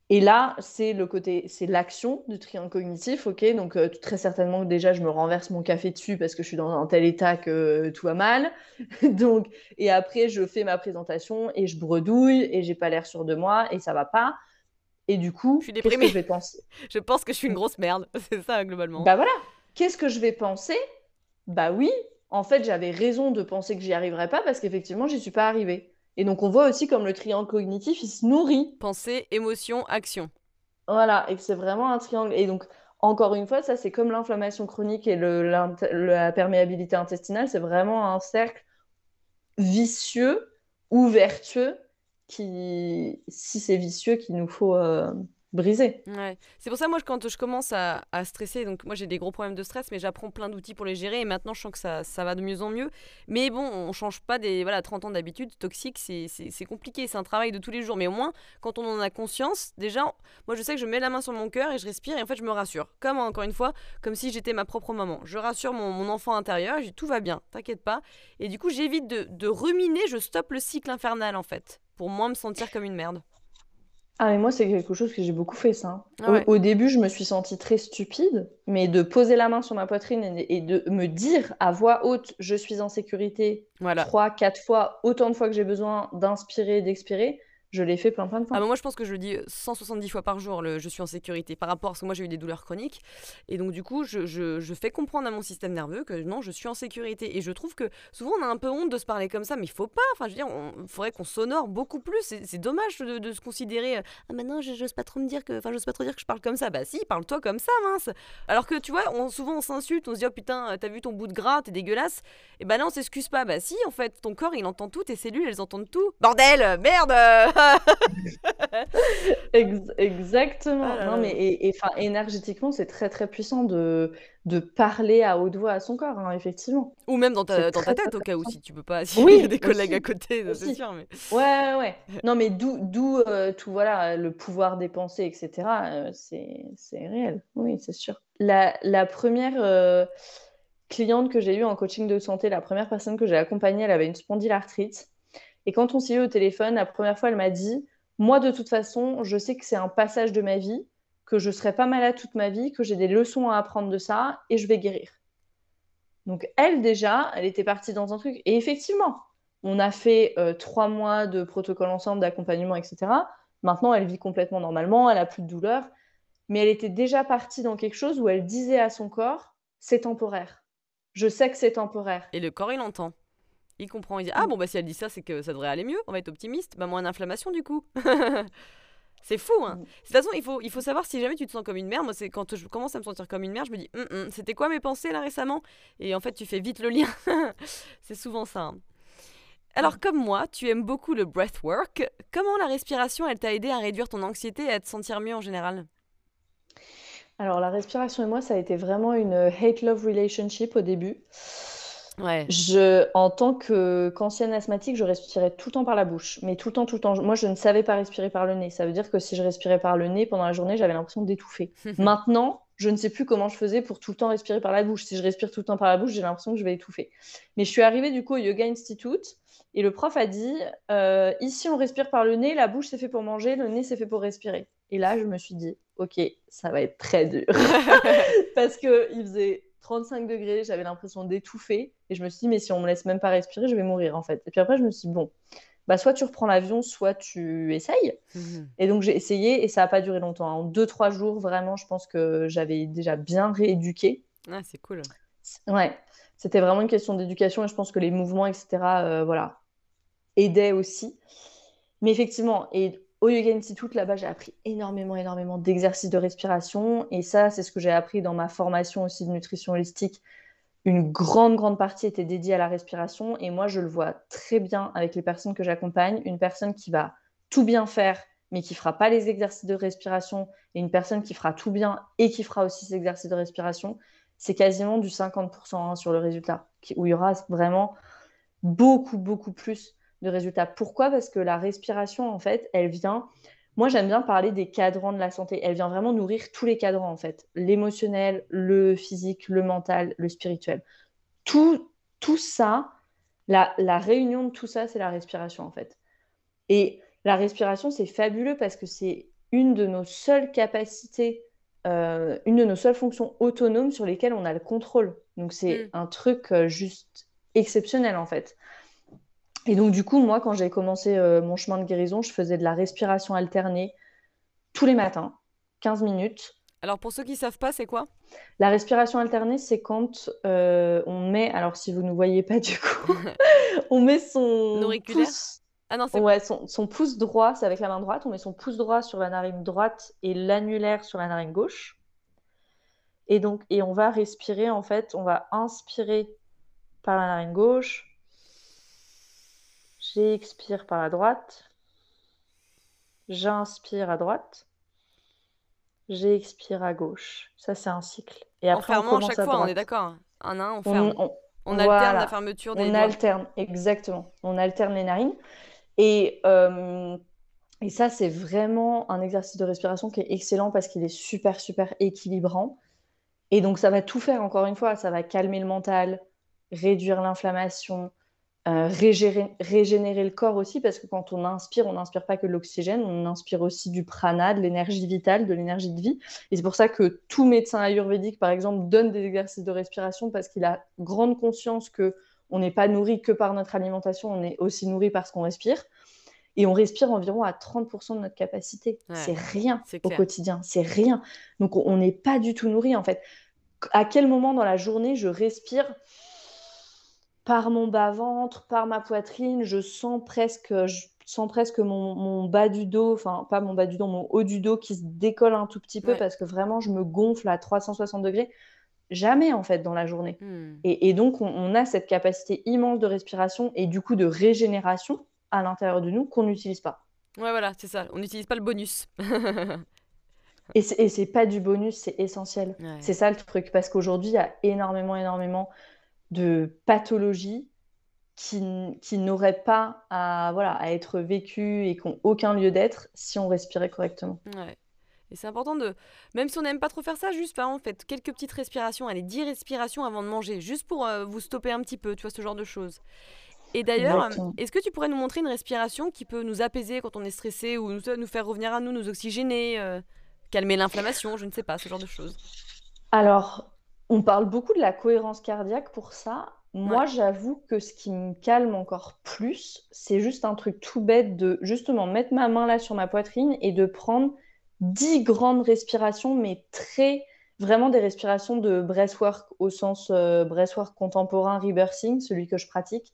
Et là, c'est le côté, c'est l'action du triangle cognitif, ok? Donc euh, très certainement déjà, je me renverse mon café dessus parce que je suis dans un tel état que tout va mal. Donc et après, je fais ma présentation et je bredouille et j'ai pas l'air sûr de moi et ça va pas. Et du coup, qu'est-ce que je vais penser? Je pense que je suis une grosse merde, c'est ça globalement. Bah voilà. Qu'est-ce que je vais penser bah oui, en fait, j'avais raison de penser que j'y arriverais pas parce qu'effectivement, j'y suis pas arrivée. Et donc, on voit aussi comme le triangle cognitif, il se nourrit. Pensée, émotion, action. Voilà, et que c'est vraiment un triangle. Et donc, encore une fois, ça c'est comme l'inflammation chronique et le, la perméabilité intestinale, c'est vraiment un cercle vicieux ou vertueux qui, si c'est vicieux, qu'il nous faut euh, brisé. C'est pour ça, moi, quand je commence à, stresser, donc moi j'ai des gros problèmes de stress, mais j'apprends plein d'outils pour les gérer et maintenant je sens que ça, ça va de mieux en mieux. Mais bon, on change pas des voilà, 30 ans d'habitude. Toxique, c'est compliqué, c'est un travail de tous les jours. Mais au moins, quand on en a conscience, déjà, moi je sais que je mets la main sur mon cœur et je respire et en fait je me rassure. Comme encore une fois, comme si j'étais ma propre maman. Je rassure mon, mon enfant intérieur, je dis tout va bien, t'inquiète pas. Et du coup, j'évite de, de ruminer, je stoppe le cycle infernal en fait, pour moins me sentir comme une merde. Ah, mais moi, c'est quelque chose que j'ai beaucoup fait, ça. Hein. Au, début, je me suis sentie très stupide, mais de poser la main sur ma poitrine et, de me dire à voix haute, je suis en sécurité, voilà. trois, quatre fois, autant de fois que j'ai besoin d'inspirer, d'expirer, je l'ai fait plein plein de fois. Ah bah moi je pense que je le dis 170 fois par jour, je suis en sécurité, par rapport à ce que moi j'ai eu des douleurs chroniques. Et donc du coup je, je, je, fais comprendre à mon système nerveux que non, je suis en sécurité. Et je trouve que souvent on a un peu honte de se parler comme ça, mais il faut pas. Enfin je veux dire, il faudrait qu'on s'honore beaucoup plus. C'est dommage de, se considérer, euh, ah maintenant j'ose pas trop me dire que, enfin pas trop dire que je parle comme ça. Bah si, parle-toi comme ça, mince. Alors que tu vois, on, souvent on s'insulte, on se dit, oh putain, t'as vu ton bout de gras, t'es dégueulasse. Et bah là on s'excuse pas. Bah si, en fait, ton corps il entend tout, tes cellules elles entendent tout. Bordel, merde exactement. Ah non, mais et, enfin, énergétiquement, c'est très très puissant de, de parler à haute voix à son corps, hein, effectivement. Ou même dans ta, dans ta tête, au cas où, si tu peux pas, si oui, y a des collègues à côté, c'est sûr. Mais... Ouais, ouais. Non, mais d'où euh, tout, voilà, le pouvoir des pensées, etc. Euh, c'est réel, oui, c'est sûr. La, la première euh, cliente que j'ai eue en coaching de santé, la première personne que j'ai accompagnée, elle avait une spondylarthrite. Et quand on s'est eu au téléphone, la première fois, elle m'a dit Moi, de toute façon, je sais que c'est un passage de ma vie, que je serai pas malade toute ma vie, que j'ai des leçons à apprendre de ça et je vais guérir. Donc, elle, déjà, elle était partie dans un truc. Et effectivement, on a fait euh, trois mois de protocole ensemble, d'accompagnement, etc. Maintenant, elle vit complètement normalement, elle a plus de douleur. Mais elle était déjà partie dans quelque chose où elle disait à son corps C'est temporaire. Je sais que c'est temporaire. Et le corps, il entend. Il comprend, il dit Ah bon, bah si elle dit ça, c'est que ça devrait aller mieux, on va être optimiste. Bah moins d'inflammation du coup. c'est fou, hein. Mm. De toute façon, il faut, il faut savoir si jamais tu te sens comme une mère. Moi, c'est quand je commence à me sentir comme une mère, je me dis hum, hum, C'était quoi mes pensées là récemment? Et en fait, tu fais vite le lien. c'est souvent ça. Hein. Alors, comme moi, tu aimes beaucoup le breathwork. Comment la respiration, elle t'a aidé à réduire ton anxiété et à te sentir mieux en général? Alors, la respiration et moi, ça a été vraiment une hate-love relationship au début. Je, en tant que qu'ancienne asthmatique, je respirais tout le temps par la bouche, mais tout le temps, tout le temps. Moi, je ne savais pas respirer par le nez. Ça veut dire que si je respirais par le nez pendant la journée, j'avais l'impression d'étouffer. Maintenant, je ne sais plus comment je faisais pour tout le temps respirer par la bouche. Si je respire tout le temps par la bouche, j'ai l'impression que je vais étouffer. Mais je suis arrivée du coup au Yoga Institute et le prof a dit euh, ici on respire par le nez, la bouche c'est fait pour manger, le nez c'est fait pour respirer. Et là, je me suis dit ok, ça va être très dur parce que il faisait 35 degrés, j'avais l'impression d'étouffer. Et je me suis dit, mais si on me laisse même pas respirer, je vais mourir en fait. Et puis après, je me suis dit, bon, bah, soit tu reprends l'avion, soit tu essayes. Mhm. Et donc j'ai essayé et ça n'a pas duré longtemps. En deux, trois jours, vraiment, je pense que j'avais déjà bien rééduqué. Ah, c'est cool. Ouais, c'était vraiment une question d'éducation et je pense que les mouvements, etc., euh, voilà, aidaient aussi. Mais effectivement, et au Yoga Institute, là-bas, j'ai appris énormément, énormément d'exercices de respiration. Et ça, c'est ce que j'ai appris dans ma formation aussi de nutrition holistique. Une grande, grande partie était dédiée à la respiration. Et moi, je le vois très bien avec les personnes que j'accompagne. Une personne qui va tout bien faire, mais qui fera pas les exercices de respiration, et une personne qui fera tout bien et qui fera aussi ces exercices de respiration, c'est quasiment du 50% hein, sur le résultat, où il y aura vraiment beaucoup, beaucoup plus de résultats. Pourquoi? Parce que la respiration, en fait, elle vient. Moi, j'aime bien parler des cadrans de la santé. Elle vient vraiment nourrir tous les cadrans, en fait. L'émotionnel, le physique, le mental, le spirituel. Tout, tout ça, la, la réunion de tout ça, c'est la respiration, en fait. Et la respiration, c'est fabuleux parce que c'est une de nos seules capacités, euh, une de nos seules fonctions autonomes sur lesquelles on a le contrôle. Donc, c'est mm. un truc euh, juste exceptionnel, en fait. Et donc, du coup, moi, quand j'ai commencé euh, mon chemin de guérison, je faisais de la respiration alternée tous les matins, 15 minutes. Alors, pour ceux qui ne savent pas, c'est quoi? La respiration alternée, c'est quand euh, on met, alors si vous ne voyez pas du coup, on met son pouce... Ah non, ouais, son, son, pouce droit, c'est avec la main droite, on met son pouce droit sur la narine droite et l'annulaire sur la narine gauche. Et donc, et on va respirer, en fait, on va inspirer par la narine gauche, j'expire par la droite, j'inspire à droite, j'expire à gauche. Ça, c'est un cycle. Et après, en fermant à chaque fois, on est d'accord. Un un, on ferme. On, alterne la fermeture des On alterne, exactement. On alterne les narines. Et, euh, et ça, c'est vraiment un exercice de respiration qui est excellent parce qu'il est super, super équilibrant. Et donc, ça va tout faire, encore une fois. Ça va calmer le mental, réduire l'inflammation, euh, régénérer, le corps aussi, parce que quand on inspire, on n'inspire pas que de l'oxygène, on inspire aussi du prana, de l'énergie vitale, de l'énergie de vie. Et c'est pour ça que tout médecin ayurvédique, par exemple, donne des exercices de respiration parce qu'il a grande conscience que on n'est pas nourri que par notre alimentation, on est aussi nourri par ce qu'on respire. Et on respire environ à 30% de notre capacité. c'est rien au quotidien, c'est rien. Donc on n'est pas du tout nourri en fait. À quel moment dans la journée je respire par mon bas-ventre, par ma poitrine, je sens presque, je sens presque mon, bas du dos, enfin pas mon bas du dos, mon haut du dos qui se décolle un tout petit peu parce que vraiment je me gonfle à 360 degrés. Jamais en fait dans la journée. Hmm. Et, donc on, a cette capacité immense de respiration et du coup de régénération à l'intérieur de nous qu'on n'utilise pas. Ouais, voilà, c'est ça. On n'utilise pas le bonus. et c'est pas du bonus, c'est essentiel. C'est ça le truc. Parce qu'aujourd'hui, il y a énormément, énormément de pathologies qui, qui n'auraient pas à, voilà, à être vécues et qui n'ont aucun lieu d'être si on respirait correctement. Ouais. Et c'est important de, même si on n'aime pas trop faire ça, juste par exemple, faites quelques petites respirations, allez, 10 respirations avant de manger, juste pour euh, vous stopper un petit peu, tu vois, ce genre de choses. Et d'ailleurs, est-ce que tu pourrais nous montrer une respiration qui peut nous apaiser quand on est stressé ou nous, faire revenir à nous, nous oxygéner, euh, calmer l'inflammation, je ne sais pas, ce genre de choses? Alors, on parle beaucoup de la cohérence cardiaque pour ça. Moi, j'avoue que ce qui me calme encore plus, c'est juste un truc tout bête de justement mettre ma main là sur ma poitrine et de prendre dix grandes respirations, mais très vraiment des respirations de breathwork au sens euh, breathwork contemporain, rebirthing, celui que je pratique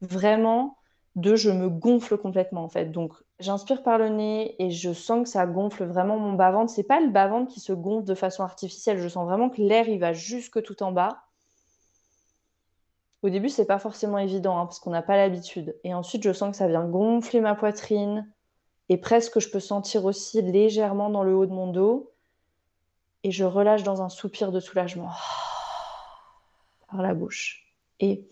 vraiment de je me gonfle complètement en fait. Donc j'inspire par le nez et je sens que ça gonfle vraiment mon bas-ventre. C'est pas le bas-ventre qui se gonfle de façon artificielle, je sens vraiment que l'air il va jusque tout en bas. Au début, c'est pas forcément évident hein, parce qu'on n'a pas l'habitude. Et ensuite, je sens que ça vient gonfler ma poitrine et presque je peux sentir aussi légèrement dans le haut de mon dos. Et je relâche dans un soupir de soulagement par la bouche. Et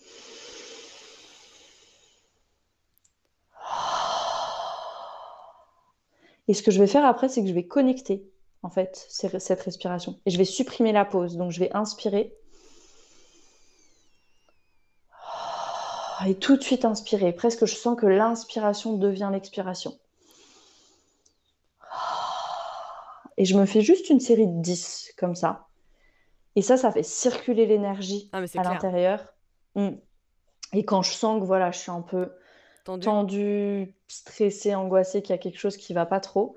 Et ce que je vais faire après, c'est que je vais connecter, en fait, cette respiration. Et je vais supprimer la pause. Donc, je vais inspirer. Et tout de suite inspirer. Presque, je sens que l'inspiration devient l'expiration. Et je me fais juste une série de 10 comme ça. Et ça, ça fait circuler l'énergie ah, à l'intérieur. Mm. Et quand je sens que voilà, je suis un peu tendu, stressé, angoissé, qu'il y a quelque chose qui va pas trop,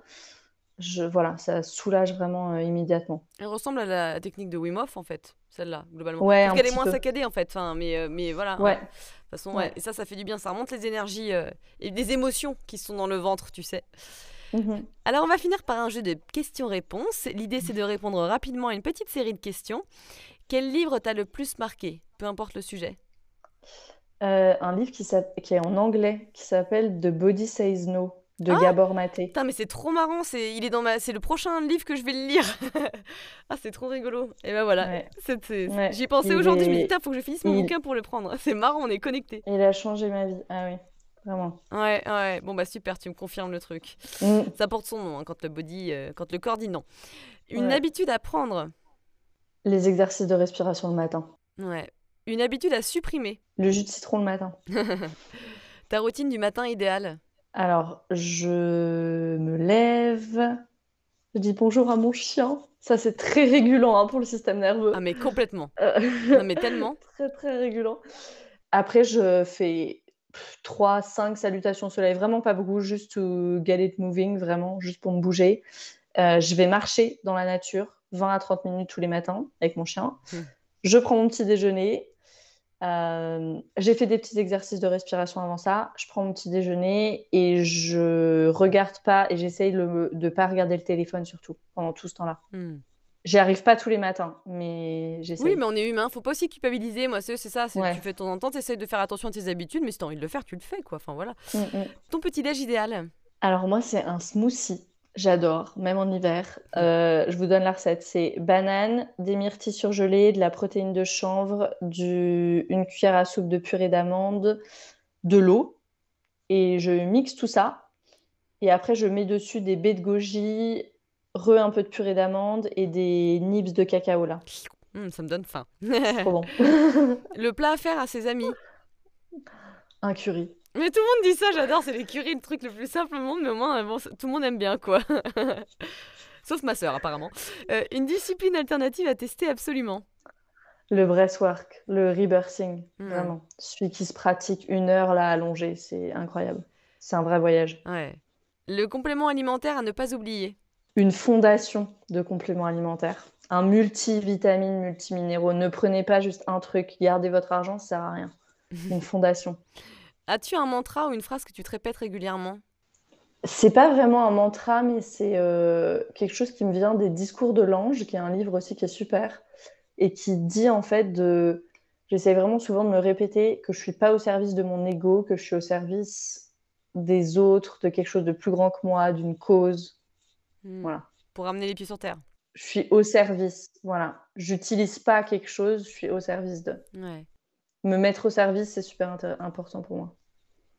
je, voilà, ça soulage vraiment euh, immédiatement. Elle ressemble à la technique de Wim Hof en fait, celle-là, globalement. Ouais, Parce qu'elle est moins saccadée en fait, enfin, mais, euh, mais voilà. Ouais. De toute façon, ouais. Et ça, ça fait du bien, ça remonte les énergies euh, et des émotions qui sont dans le ventre, tu sais. Mmh Alors, on va finir par un jeu de questions-réponses. L'idée, c'est de répondre rapidement à une petite série de questions. Quel livre t'a le plus marqué? Peu importe le sujet. Euh, un livre qui, est en anglais qui s'appelle The Body Says No de ah Gabor Maté. Putain, mais c'est trop marrant, c'est il est dans ma c'est le prochain livre que je vais le lire. ah, c'est trop rigolo. Et ben voilà, j'y pensais aujourd'hui, je me dis putain, faut que je finisse mon bouquin pour le prendre. C'est marrant, on est connectés. Il a changé ma vie. Ah oui. Vraiment. Ouais, ouais. Bon, bah super, tu me confirmes le truc. Mm. Ça porte son nom hein, quand le body, euh, quand le corps dit non. Une habitude à prendre? Les exercices de respiration le matin. Ouais. Une habitude à supprimer. Le jus de citron le matin. Ta routine du matin idéale? Alors, je me lève, je dis bonjour à mon chien. Ça, c'est très régulant hein, pour le système nerveux. Ah, mais complètement. Euh, non, mais tellement. très, très régulant. Après, je fais 3, 5 salutations au soleil. Vraiment pas beaucoup, juste to get it moving, vraiment, juste pour me bouger. Euh, je vais marcher dans la nature 20 à 30 minutes tous les matins avec mon chien. Hmm. Je prends mon petit déjeuner. Euh, j'ai fait des petits exercices de respiration avant ça. Je prends mon petit déjeuner et je regarde pas et j'essaye de ne pas regarder le téléphone surtout pendant tout ce temps-là. Hmm. J'y arrive pas tous les matins, mais j'essaie. Oui, mais on est humain, faut pas aussi culpabiliser. Moi, c'est ça, tu fais de temps en temps, de faire attention à tes habitudes, mais si tu as envie de le faire, tu le fais, quoi. Enfin, voilà. Mm, mm. Ton petit-déj idéal? Alors, moi, c'est un smoothie. J'adore, même en hiver. Euh, je vous donne la recette. C'est banane, des myrtilles surgelées, de la protéine de chanvre, du... une cuillère à soupe de purée d'amande, de l'eau. Et je mixe tout ça. Et après, je mets dessus des baies de goji, re un peu de purée d'amande et des nibs de cacao là. Mmh, ça me donne faim. Trop bon. le plat à faire à ses amis. Un curry. Mais tout le monde dit ça, j'adore, c'est les currys, le truc le plus simple au monde, mais au moins bon, tout le monde aime bien quoi. Sauf ma sœur apparemment. Euh, une discipline alternative à tester absolument. Le breastwork, le rebirthing, mmh. vraiment. Celui qui se pratique une heure là allongé, c'est incroyable. C'est un vrai voyage. Ouais. Le complément alimentaire à ne pas oublier une fondation de compléments alimentaires, un multivitamine, multiminéraux. Ne prenez pas juste un truc, gardez votre argent, ça sert à rien. Une fondation. As-tu un mantra ou une phrase que tu te répètes régulièrement? C'est pas vraiment un mantra, mais c'est euh, quelque chose qui me vient des Discours de l'ange, qui est un livre aussi qui est super, et qui dit en fait de. J'essaie vraiment souvent de me répéter que je suis pas au service de mon ego, que je suis au service des autres, de quelque chose de plus grand que moi, d'une cause, Hmm. Voilà. Pour ramener les pieds sur terre. Je suis au service. Voilà. J'utilise pas quelque chose, je suis au service de. Ouais. Me mettre au service, c'est super important pour moi.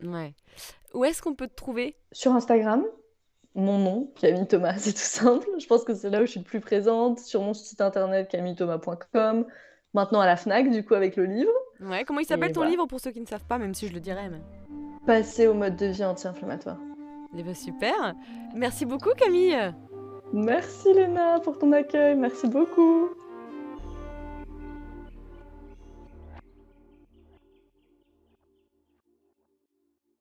Ouais. Où est-ce qu'on peut te trouver? Sur Instagram. Mon nom, Camille Thomas, c'est tout simple. Je pense que c'est là où je suis le plus présente. Sur mon site internet, camillethomas.com. Maintenant à la Fnac, du coup, avec le livre. Ouais, comment il s'appelle ton livre pour ceux qui ne savent pas, même si je le dirais mais... Passer au mode de vie anti-inflammatoire. Eh ben, super. Merci beaucoup Camille. Merci Léna pour ton accueil. Merci beaucoup.